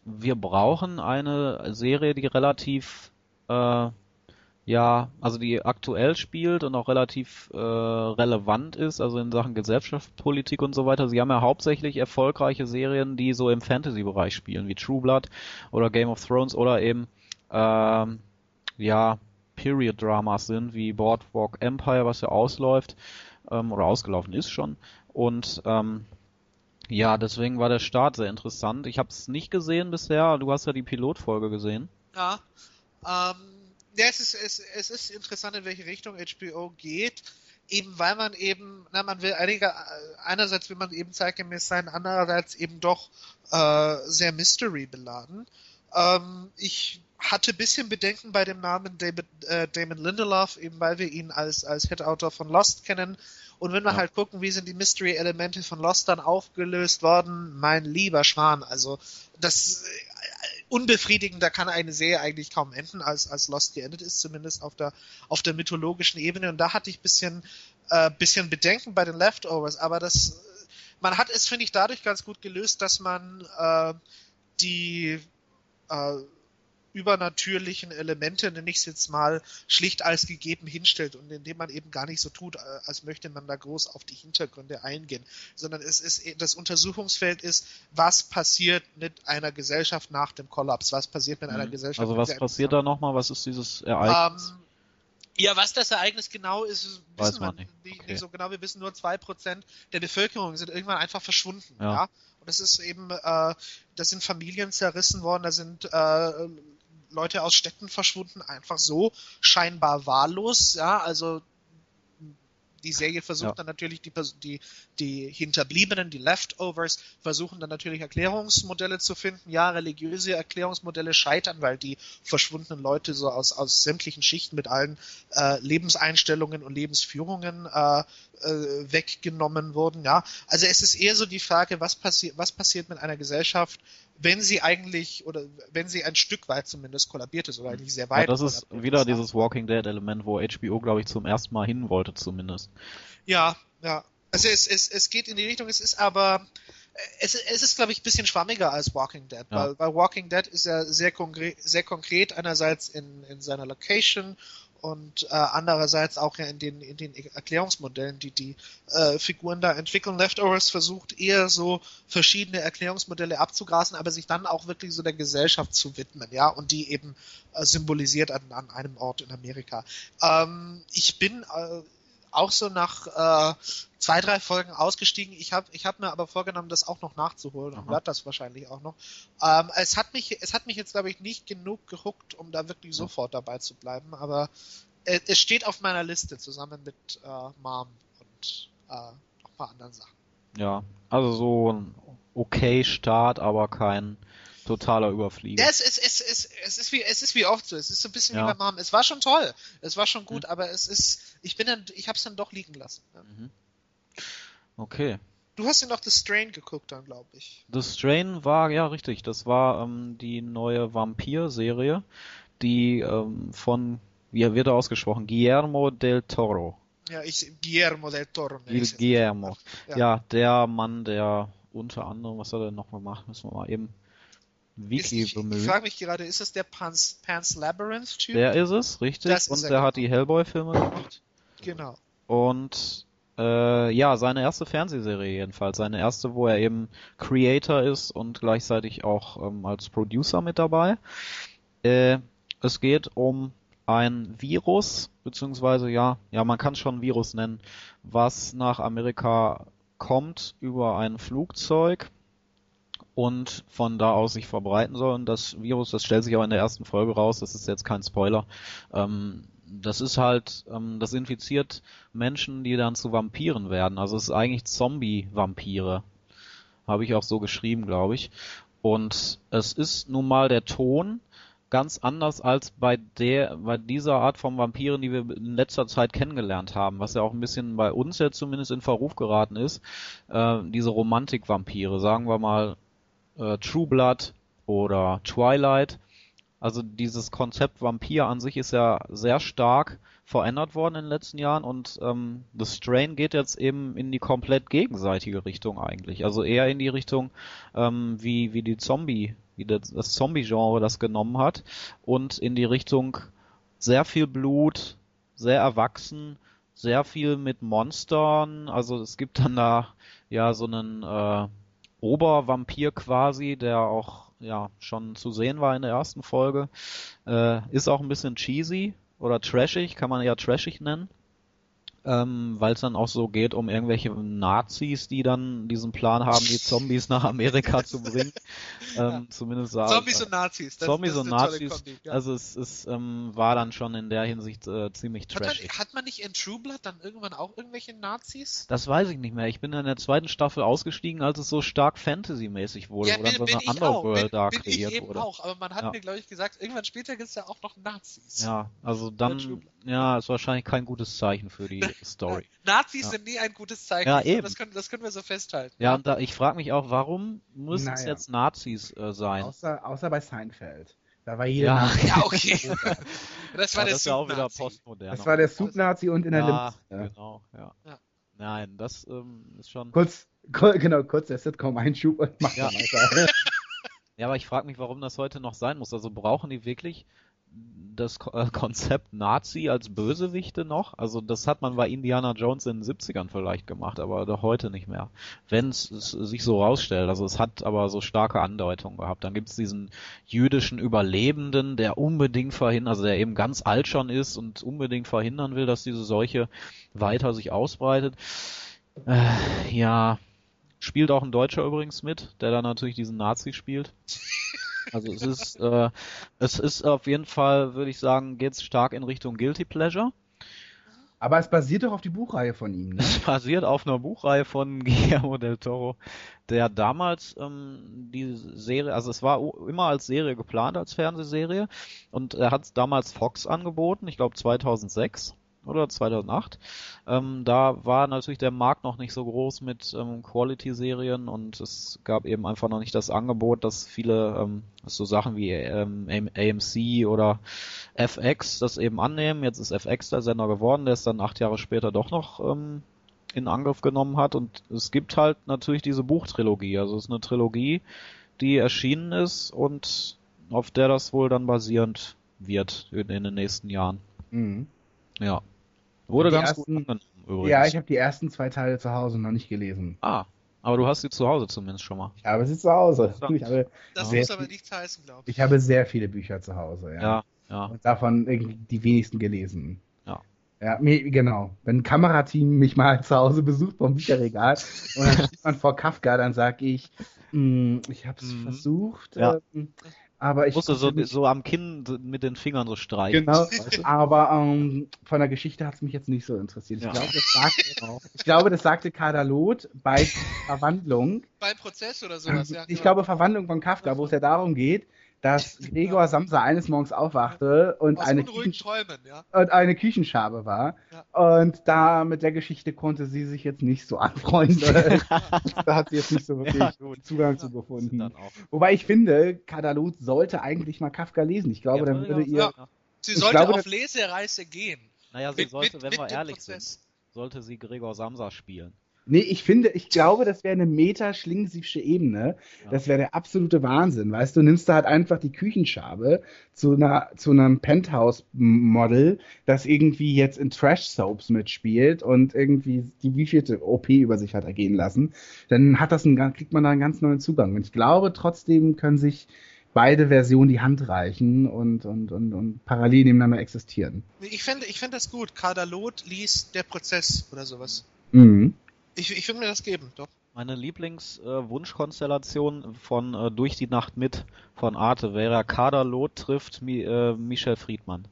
wir brauchen eine Serie, die relativ äh, ja, also die aktuell spielt und auch relativ äh, relevant ist, also in Sachen Gesellschaftspolitik und so weiter. Sie haben ja hauptsächlich erfolgreiche Serien, die so im Fantasy-Bereich spielen, wie True Blood oder Game of Thrones oder eben ähm, ja Period-Dramas sind, wie Boardwalk Empire, was ja ausläuft ähm, oder ausgelaufen ist schon. Und ähm, ja, deswegen war der Start sehr interessant. Ich habe es nicht gesehen bisher. Du hast ja die Pilotfolge gesehen. Ja. Ähm, ja, es ist, es, es ist interessant, in welche Richtung HBO geht. Eben weil man eben, na, man will einige, einerseits will man eben zeitgemäß sein, andererseits eben doch äh, sehr Mystery beladen. Ähm, ich hatte ein bisschen Bedenken bei dem Namen David, äh, Damon Lindelof, eben weil wir ihn als, als Head-Autor von Lost kennen. Und wenn wir Ja. halt gucken, wie sind die Mystery-Elemente von Lost dann aufgelöst worden, mein lieber Schwan, also das unbefriedigender kann eine Serie eigentlich kaum enden, als, als Lost geendet ist, zumindest auf der, auf der mythologischen Ebene. Und da hatte ich bisschen, äh, bisschen Bedenken bei den Leftovers, aber das, man hat es, finde ich, dadurch ganz gut gelöst, dass man äh, die äh, übernatürlichen Elemente, nenne ich es jetzt mal, schlicht als gegeben hinstellt und indem man eben gar nicht so tut, äh, als möchte man da groß auf die Hintergründe eingehen, sondern es ist das Untersuchungsfeld ist, was passiert mit einer Gesellschaft nach dem Kollaps, was passiert mit einer Mhm. Gesellschaft. Also was sie passiert da nochmal? Was ist dieses Ereignis? ähm, ja, was das Ereignis genau ist, Weiß wissen man wir nicht. nicht, Okay. nicht so genau. Wir wissen nur zwei Prozent der Bevölkerung sind irgendwann einfach verschwunden. Ja. Ja. Und das ist eben, äh, da sind Familien zerrissen worden, da sind äh, Leute aus Städten verschwunden, einfach so scheinbar wahllos. Ja, also die Serie versucht Ja. dann natürlich die, die, die Hinterbliebenen, die Leftovers, versuchen dann natürlich Erklärungsmodelle zu finden. Ja, religiöse Erklärungsmodelle scheitern, weil die verschwundenen Leute so aus, aus sämtlichen Schichten mit allen äh, Lebenseinstellungen und Lebensführungen äh, äh, weggenommen wurden. Ja, also es ist eher so die Frage, was passiert, was passiert mit einer Gesellschaft, wenn sie eigentlich oder wenn sie ein Stück weit zumindest kollabiert ist oder eigentlich sehr Ja, weit. das ist wieder ja. dieses Walking Dead Element, wo HBO, glaube ich, zum ersten Mal hin wollte zumindest. Ja, ja. Also es, es, es geht in die Richtung, es ist aber es, es ist, glaube ich, ein bisschen schwammiger als Walking Dead, Ja. weil, weil Walking Dead ist ja sehr konkret, sehr konkret einerseits in, in seiner Location und äh, andererseits auch ja in den, in den Erklärungsmodellen, die die äh, Figuren da entwickeln. Leftovers versucht eher so verschiedene Erklärungsmodelle abzugrasen, aber sich dann auch wirklich so der Gesellschaft zu widmen, ja, und die eben äh, symbolisiert an, an einem Ort in Amerika. Ähm, ich bin äh, auch so nach äh, zwei, drei Folgen ausgestiegen. Ich habe ich hab mir aber vorgenommen, das auch noch nachzuholen und werde das wahrscheinlich auch noch. Ähm, es hat mich, es hat mich jetzt, glaube ich, nicht genug gehuckt, um da wirklich sofort dabei zu bleiben, aber äh, es steht auf meiner Liste zusammen mit äh, Mom und äh, noch ein paar anderen Sachen. Ja, also so ein okay Start, aber kein totaler Überflieger. Ja, es, es, es, es, es, ist wie, es ist wie oft so. Es ist so ein bisschen Ja. wie bei Mom. Es war schon toll. Es war schon gut, Mhm. aber es ist, ich bin dann, ich habe es dann doch liegen lassen. Ja. Mhm. Okay. Du hast ja noch The Strain geguckt dann, glaube ich. The Strain war, ja richtig, das war ähm, die neue Vampir-Serie, die ähm, von, wie wird er ausgesprochen, Guillermo del Toro. Ja, ich, Guillermo del Toro. jetzt. Guillermo. Ja. Ja. der Mann, der unter anderem, was hat er noch gemacht, müssen wir mal eben Ist, ich ich frage mich gerade, ist das der Pan's, Pan's Labyrinth-Typ? Der ist es, richtig, Das und er, der hat genau. die Hellboy-Filme gemacht. Genau. Und äh, ja, seine erste Fernsehserie jedenfalls. Seine erste, wo er eben Creator ist und gleichzeitig auch ähm, als Producer mit dabei. Äh, es geht um ein Virus, beziehungsweise ja, ja, man kann es schon Virus nennen, was nach Amerika kommt über ein Flugzeug und von da aus sich verbreiten soll. Und das Virus, das stellt sich auch in der ersten Folge raus, das ist jetzt kein Spoiler. Ähm, das ist halt, ähm, das infiziert Menschen, die dann zu Vampiren werden. Also es ist eigentlich Zombie-Vampire. Habe ich auch so geschrieben, glaube ich. Und es ist nun mal der Ton ganz anders als bei der, bei dieser Art von Vampiren, die wir in letzter Zeit kennengelernt haben, was ja auch ein bisschen bei uns jetzt zumindest in Verruf geraten ist, äh, diese Romantik-Vampire, sagen wir mal äh, True Blood oder Twilight. Also dieses Konzept Vampir an sich ist ja sehr stark verändert worden in den letzten Jahren und ähm, The Strain geht jetzt eben in die komplett gegenseitige Richtung eigentlich. Also eher in die Richtung, ähm, wie, wie die Zombie, wie das, das Zombie-Genre das genommen hat und in die Richtung sehr viel Blut, sehr erwachsen, sehr viel mit Monstern. Also es gibt dann da ja so einen äh, Obervampir quasi, der auch ja schon zu sehen war in der ersten Folge. Äh, ist auch ein bisschen cheesy oder trashig, kann man ja trashig nennen. Ähm, weil es dann auch so geht um irgendwelche Nazis, die dann diesen Plan haben, die Zombies nach Amerika zu bringen. Ähm, Ja. Zumindest sah- Zombies und Nazis. Das, Zombies das und Nazis. Kombi, ja. Also es ist, ähm, war dann schon in der Hinsicht äh, ziemlich hat, trashig. man, hat man nicht in True Blood dann irgendwann auch irgendwelche Nazis? Das weiß ich nicht mehr. Ich bin in der zweiten Staffel ausgestiegen, als es so stark Fantasy-mäßig wurde, wo dann so eine ich. Underworld Bin, da bin ich kreiert eben wurde. auch. Aber man hat Ja. mir, glaube ich, gesagt, irgendwann später gibt es ja auch noch Nazis. Ja, also dann, ja, ist wahrscheinlich kein gutes Zeichen für die Story. Nazis Ja. sind nie ein gutes Zeichen. Ja, eben. Das können, das können wir so festhalten. Ja, und da, ich frage mich auch, warum müssen es Naja. jetzt Nazis äh, sein? Außer, außer bei Seinfeld. Da war jeder Ja. Nazi. Ja, okay. das war Ja, der das auch wieder Sub-Nazi. postmodern. Das war der Soup-Nazi und in der Ja, Liste. genau, ja. Ja. Nein, das ähm, ist schon. Kurz, kur- genau, kurz der Sitcom-Einschub und mach Ja. ja. weiter. Ja, aber ich frage mich, warum das heute noch sein muss. Also brauchen die wirklich das äh, Konzept Nazi als Bösewichte noch? Also das hat man bei Indiana Jones in den 70ern vielleicht gemacht, aber doch heute nicht mehr. Wenn es sich so rausstellt. Also es hat aber so starke Andeutungen gehabt. Dann gibt es diesen jüdischen Überlebenden, der unbedingt verhindern, also der eben ganz alt schon ist und unbedingt verhindern will, dass diese Seuche weiter sich ausbreitet. Äh, ja, spielt auch ein Deutscher übrigens mit, der da natürlich diesen Nazi spielt. Also es ist, äh, es ist auf jeden Fall, würde ich sagen, geht's stark in Richtung Guilty Pleasure. Aber es basiert doch auf die Buchreihe von ihm, ne? Es basiert auf einer Buchreihe von Guillermo del Toro, der damals ähm, die Serie, also es war immer als Serie geplant, als Fernsehserie, und er hat es damals Fox angeboten, ich glaube 2006 oder 2008. Ähm, da war natürlich der Markt noch nicht so groß mit ähm, Quality-Serien und es gab eben einfach noch nicht das Angebot, dass viele ähm, so Sachen wie ähm, AM- AMC oder FX das eben annehmen. Jetzt ist FX der Sender geworden, der es dann acht Jahre später doch noch ähm, in Angriff genommen hat. Und es gibt halt natürlich diese Buchtrilogie. Also es ist eine Trilogie, die erschienen ist und auf der das wohl dann basierend wird in, in den nächsten Jahren. Mhm. Ja. Wurde ganz ersten- gut angenommen übrigens. Ja, ich habe die ersten zwei Teile zu Hause noch nicht gelesen. ah, aber du hast sie zu Hause zumindest schon mal. Ich habe sie zu Hause. Ich habe, Das muss aber nichts heißen, glaube ich. ich habe sehr viele Bücher zu Hause, ja. Ja, ja. Und davon irgendwie die wenigsten gelesen. Ja. Ja, mir, genau. Wenn ein Kamerateam mich mal zu Hause besucht vom Bücherregal und dann steht man vor Kafka, dann sage ich, "Mm, ich habe es Mhm. versucht, Ja. ähm, aber ich Musst du so, so am Kinn mit den Fingern so streichen. Genau, aber ähm, von der Geschichte hat es mich jetzt nicht so interessiert. Ich, Ja. glaube, das sagte, ich glaube, das sagte Kadalot bei Verwandlung. Beim Prozess oder sowas, ja. ich genau. glaube, Verwandlung von Kafka, wo es ja darum geht, dass Gregor Samsa eines Morgens aufwachte und eine, Küchen Träumen, ja. und eine Küchenschabe war. Und da mit der Geschichte konnte sie sich jetzt nicht so anfreunden. da hat sie jetzt nicht so wirklich Ja. Zugang zu gefunden. Wobei ich finde, Kadalot sollte eigentlich mal Kafka lesen. Ich glaube, Ja, dann würde ihr. Sie sollte glaube, auf Lesereise gehen. Naja, sie Mit- sollte, mit- wenn mit wir ehrlich Prozess. sind, sollte sie Gregor Samsa spielen. Nee, ich finde, ich glaube, das wäre eine meta-schlingsiefsche Ebene. Ja. Das wäre der absolute Wahnsinn. Weißt du, nimmst da halt einfach die Küchenschabe zu einer, zu einem Penthouse-Model, das irgendwie jetzt in Trash-Soaps mitspielt und irgendwie die wievielte OP über sich hat ergehen lassen. Dann hat das einen, kriegt man da einen ganz neuen Zugang. Und ich glaube, trotzdem können sich beide Versionen die Hand reichen und, und, und, und parallel nebeneinander existieren. Ich fände ich fänd das gut. Kadalot liest der Prozess oder sowas. Mhm. Ich, ich würde mir das geben, doch. Meine Lieblingswunschkonstellation von äh, Durch die Nacht mit von Arte wäre Kader Loth trifft Mi äh, Michel Friedmann.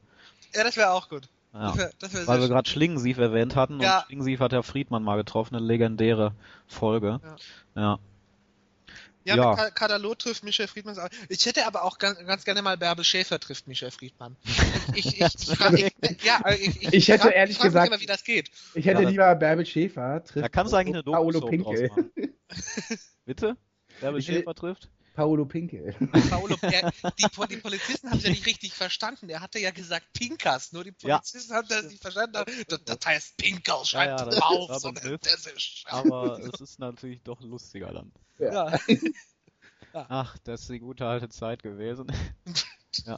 Ja, das wäre auch gut. Ja. Das wäre das wär Weil wir gerade Schlingensief erwähnt hatten Ja. und Schlingensief hat ja Friedmann mal getroffen, eine legendäre Folge. Ja. Ja. Ja, Ja. mit Ka- Kadalot trifft Michel Friedmann. Ich hätte aber auch ganz, ganz gerne mal Bärbel Schäfer trifft Michel Friedmann. Ich, ich, ich, ich, frag- ich, ja, ich, ich, Ich hätte frag- ehrlich frag mich gesagt- immer, wie das geht. Ich hätte Ja, lieber Bärbel Schäfer trifft Da kannst du eigentlich eine Paolo Doku Pinkel. draus machen. Bitte? Bärbel Schäfer trifft? Paolo Pinkel. Paolo, er, die, die Polizisten haben es ja nicht richtig verstanden. Er hatte ja gesagt Pinkas, nur die Ja. Polizisten haben das nicht verstanden. Das, das heißt Pinkel, Ja, schreibt ja, das drauf, war so beim eine Bild. Hessisch. Aber es ist natürlich doch lustiger dann. Ja. Ach, das ist die gute alte Zeit gewesen. ja.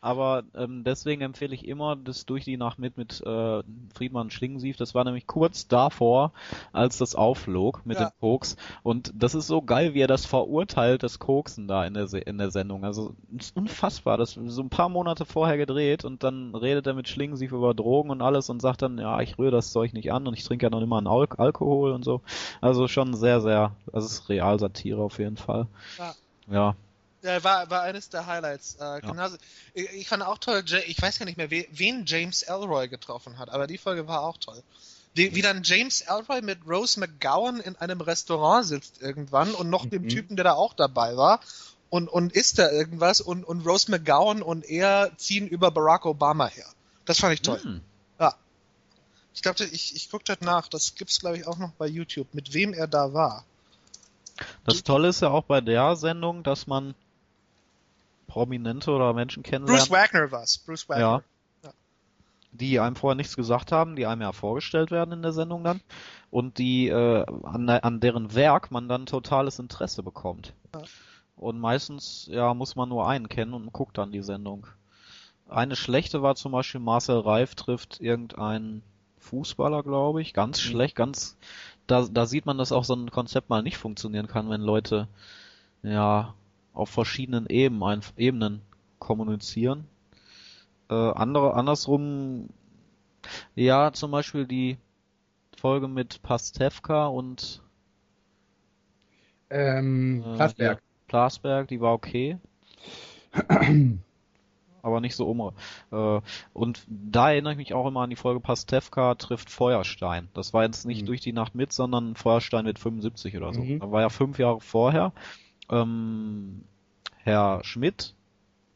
Aber ähm, deswegen empfehle ich immer das durch die Nacht mit mit äh, Friedmann Schlingensief. Das war nämlich kurz davor, als das aufflog mit Ja. dem Koks. Und das ist so geil, wie er das verurteilt, das Koksen da in der Se in der Sendung. Also ist unfassbar. Das ist so ein paar Monate vorher gedreht und dann redet er mit Schlingensief über Drogen und alles und sagt dann, ja, ich rühre das Zeug nicht an und ich trinke ja noch immer einen Al Alkohol und so. Also schon sehr, sehr, das ist Realsatire auf jeden Fall. Ja. Ja. Ja, war, war eines der Highlights. Äh, genauso, ich, ich fand auch toll, Ja- ich weiß gar nicht mehr, we, wen James Elroy getroffen hat, aber die Folge war auch toll. Wie, wie dann James Elroy mit Rose McGowan in einem Restaurant sitzt irgendwann und noch dem Mhm. Typen, der da auch dabei war und, und isst da irgendwas und, und Rose McGowan und er ziehen über Barack Obama her. Das fand ich toll. Hm. Ja. Ich glaube, ich, ich gucke das nach. Das gibt's, glaube ich, auch noch bei YouTube, mit wem er da war. Das Tolle ist ja auch bei der Sendung, dass man Prominente oder Menschen kennenlernt, Bruce Wagner war's. Bruce Wagner. Ja. Die einem vorher nichts gesagt haben, die einem ja vorgestellt werden in der Sendung dann und die äh, an, an deren Werk man dann totales Interesse bekommt. Ja. Und meistens ja muss man nur einen kennen und guckt dann die Sendung. Eine schlechte war zum Beispiel Marcel Reif trifft irgendeinen Fußballer, glaube ich, ganz schlecht, ganz da, da sieht man, dass auch so ein Konzept mal nicht funktionieren kann, wenn Leute ja auf verschiedenen Ebenen, ein, Ebenen kommunizieren. Äh, andere, andersrum, ja, zum Beispiel die Folge mit Pastewka und Ähm, äh, Plasberg. ja, Plasberg, die war okay. Aber nicht so um. Äh, und da erinnere ich mich auch immer an die Folge Pastewka trifft Feuerstein. Das war jetzt nicht Mhm. durch die Nacht mit, sondern Feuerstein mit 75 oder so. Mhm. Da war ja fünf Jahre vorher. Ähm, Herr Schmidt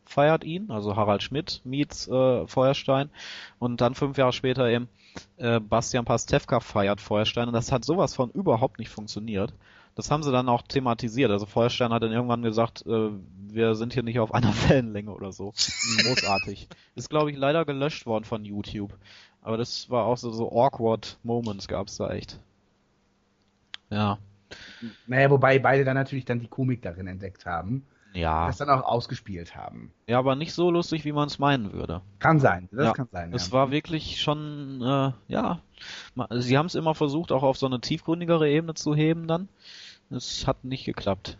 feiert ihn, also Harald Schmidt meets äh, Feuerstein und dann fünf Jahre später eben äh, Bastian Pastewka feiert Feuerstein und das hat sowas von überhaupt nicht funktioniert. Das haben sie dann auch thematisiert. Also Feuerstein hat dann irgendwann gesagt, äh, wir sind hier nicht auf einer Wellenlänge oder so. Großartig. Ist glaube ich leider gelöscht worden von YouTube. Aber das war auch so, so awkward Moments gab's da echt. Ja. Naja, wobei beide dann natürlich dann die Komik darin entdeckt haben. Ja. Das dann auch ausgespielt haben. Ja, aber nicht so lustig, wie man es meinen würde. Kann sein, das Ja, kann sein. Es ja. war wirklich schon, äh, ja, sie haben es immer versucht, auch auf so eine tiefgründigere Ebene zu heben dann. Es hat nicht geklappt.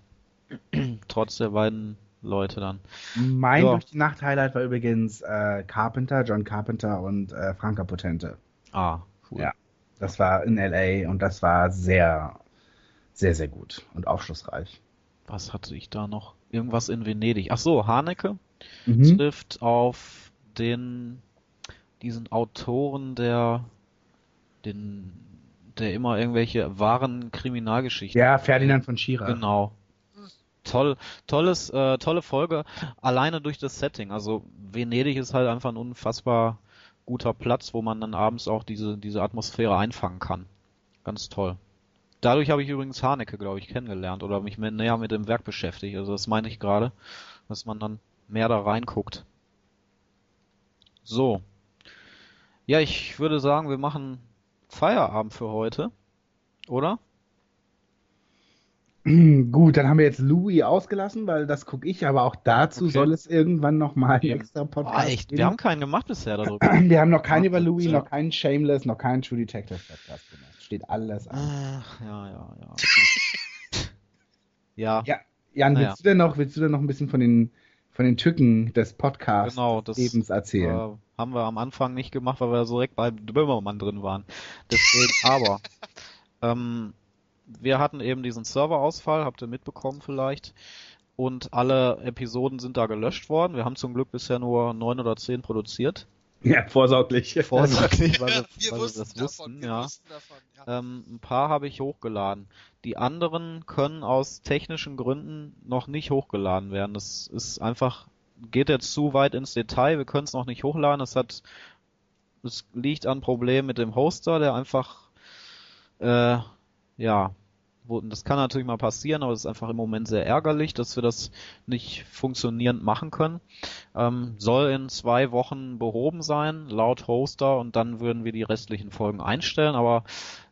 Trotz der beiden Leute dann. Mein Ja. durch die Nacht Highlight war übrigens äh, Carpenter, John Carpenter und äh, Franka Potente. Ah, cool. Ja. Das war in LA und das war sehr, sehr, sehr gut und aufschlussreich. Was hatte ich da noch? Irgendwas in Venedig. Ach so, Haneke Mhm. trifft auf den, diesen Autoren, der, den, der immer irgendwelche wahren Kriminalgeschichten Ja, Ferdinand von Schirach. Genau. Toll, tolles, äh, tolle Folge, alleine durch das Setting. Also Venedig ist halt einfach ein unfassbar guter Platz, wo man dann abends auch diese, diese Atmosphäre einfangen kann. Ganz toll. Dadurch habe ich übrigens Haneke, glaube ich, kennengelernt oder mich mehr, näher mit dem Werk beschäftigt. Also das meine ich gerade, dass man dann mehr da reinguckt. So. Ja, ich würde sagen, wir machen Feierabend für heute. Oder? Gut, dann haben wir jetzt Louis ausgelassen, weil das gucke ich, aber auch dazu Okay. soll es irgendwann nochmal einen Ja. extra Ah, Podcast echt? geben. Wir haben keinen gemacht bisher darüber. Wir haben noch keinen über Louis, ja. noch keinen Shameless, noch keinen True Detective Podcast gemacht. Steht alles an. Ach, ja, ja, ja. ja, Ja, Jan, willst du denn noch, willst du denn noch ein bisschen von den, von den Tücken des Podcasts genau, das Lebens erzählen? äh, haben wir am Anfang nicht gemacht, weil wir so direkt bei Böhmermann drin waren. Deswegen, aber ähm, wir hatten eben diesen Serverausfall, habt ihr mitbekommen vielleicht. Und alle Episoden sind da gelöscht worden. Wir haben zum Glück bisher nur neun oder zehn produziert. Ja, vorsorglich. Vorsorglich, weil wir, wir weil wir wussten das davon, wussten, wir ja. wussten davon. Ja. Ähm, ein paar habe ich hochgeladen. Die anderen können aus technischen Gründen noch nicht hochgeladen werden. Das ist einfach, geht jetzt zu weit ins Detail. Wir können es noch nicht hochladen. Es hat, es liegt an Problemen mit dem Hoster, der einfach, äh, ja, das kann natürlich mal passieren, aber es ist einfach im Moment sehr ärgerlich, dass wir das nicht funktionierend machen können. Ähm, soll in zwei Wochen behoben sein, laut Hoster, und dann würden wir die restlichen Folgen einstellen, aber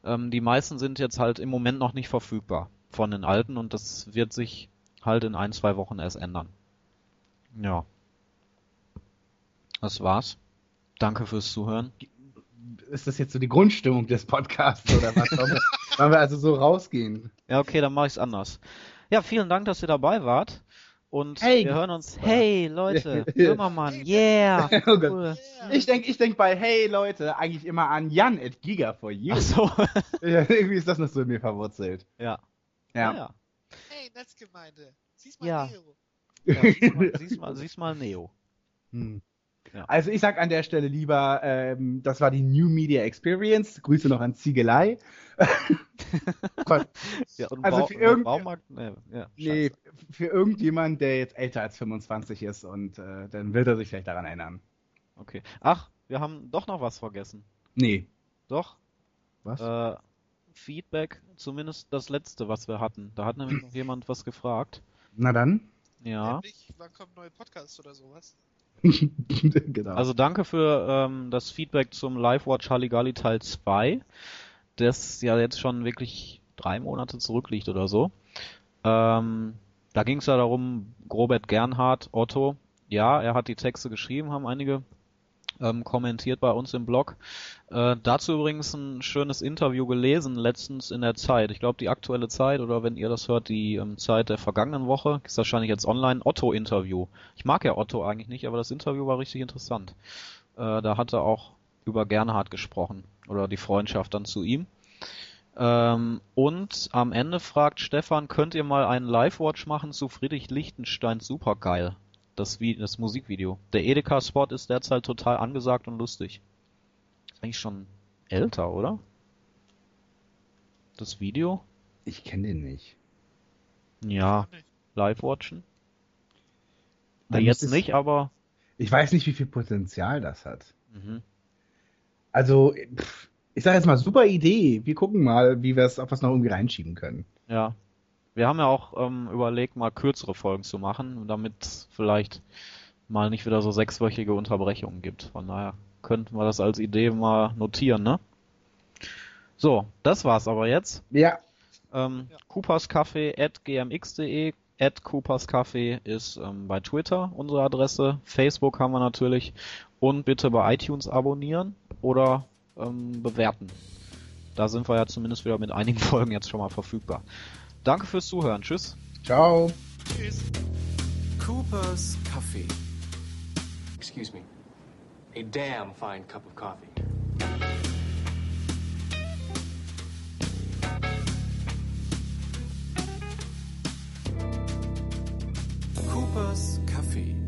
ähm, die meisten sind jetzt halt im Moment noch nicht verfügbar von den alten und das wird sich halt in ein, zwei Wochen erst ändern. Ja. Das war's. Danke fürs Zuhören. Ist das jetzt so die Grundstimmung des Podcasts oder was? Wollen wir, wollen wir also so rausgehen? Ja, okay, dann mache ich's anders. Ja, vielen Dank, dass ihr dabei wart. Und Hey. wir hören uns. Hey, Leute, Böhmermann, yeah. Oh. Cool. Ich denke ich denk bei Hey Leute eigentlich immer an Jan at Giga for You. Ach so. Ja, irgendwie ist das noch so in mir verwurzelt. ja. Ja. ja. Hey, Netzgemeinde. Siehst mal Ja. Nero. ja siehst, mal, siehst, mal, siehst mal Neo. Hm. Ja. Also ich sag an der Stelle lieber, ähm, das war die New Media Experience. Grüße noch an Ziegelei. Ja, und Also für irgend- Baumarkt, nee, ja, nee, für irgendjemand, der jetzt älter als 25 ist und äh, dann wird er sich vielleicht daran erinnern. Okay. Ach, wir haben doch noch was vergessen. Nee. Doch. Was? Äh, Feedback, zumindest das letzte, was wir hatten. Da hat nämlich noch jemand was gefragt. Na dann. Ja. Nämlich, wann kommen neue Podcasts oder sowas? genau. Also danke für ähm, das Feedback zum Live-Watch Halligalli Teil 2, das ja jetzt schon wirklich drei Monate zurückliegt oder so. Ähm, da ging es ja darum, Robert Gernhardt, Otto, ja, er hat die Texte geschrieben, haben einige ähm, kommentiert bei uns im Blog. Äh, dazu übrigens ein schönes Interview gelesen, letztens in der Zeit. Ich glaube, die aktuelle Zeit oder wenn ihr das hört, die ähm, Zeit der vergangenen Woche, ist wahrscheinlich jetzt online, Otto-Interview. Ich mag ja Otto eigentlich nicht, aber das Interview war richtig interessant. Äh, da hat er auch über Gernhardt gesprochen oder die Freundschaft dann zu ihm. Ähm, und am Ende fragt Stefan, könnt ihr mal einen Live-Watch machen zu Friedrich Lichtensteins Supergeil? Das, Vi das Musikvideo. Der Edeka-Spot ist derzeit total angesagt und lustig. Ist eigentlich schon älter, oder? Das Video? ich kenne den nicht. Ja. Live-Watchen. Ja, Dann jetzt ist es- nicht, aber. Ich weiß nicht, wie viel Potenzial das hat. Mhm. Also, pff, ich sage jetzt mal, super Idee. Wir gucken mal, wie wir es, ob wir es noch irgendwie reinschieben können. Ja. Wir haben ja auch ähm, überlegt, mal kürzere Folgen zu machen, damit es vielleicht mal nicht wieder so sechswöchige Unterbrechungen gibt. Von daher könnten wir das als Idee mal notieren, ne? So, das war's aber jetzt. Ja, Ähm, Ja. Cooperscafé at gmx.de at Cooperscafé ist ähm, bei Twitter unsere Adresse. Facebook haben wir natürlich. Und bitte bei iTunes abonnieren oder ähm, bewerten. Da sind wir ja zumindest wieder mit einigen Folgen jetzt schon mal verfügbar. Danke fürs Zuhören. Tschüss. Ciao. Tschüss. Cooper's Kaffee. Excuse me. A damn fine cup of coffee. Cooper's Kaffee.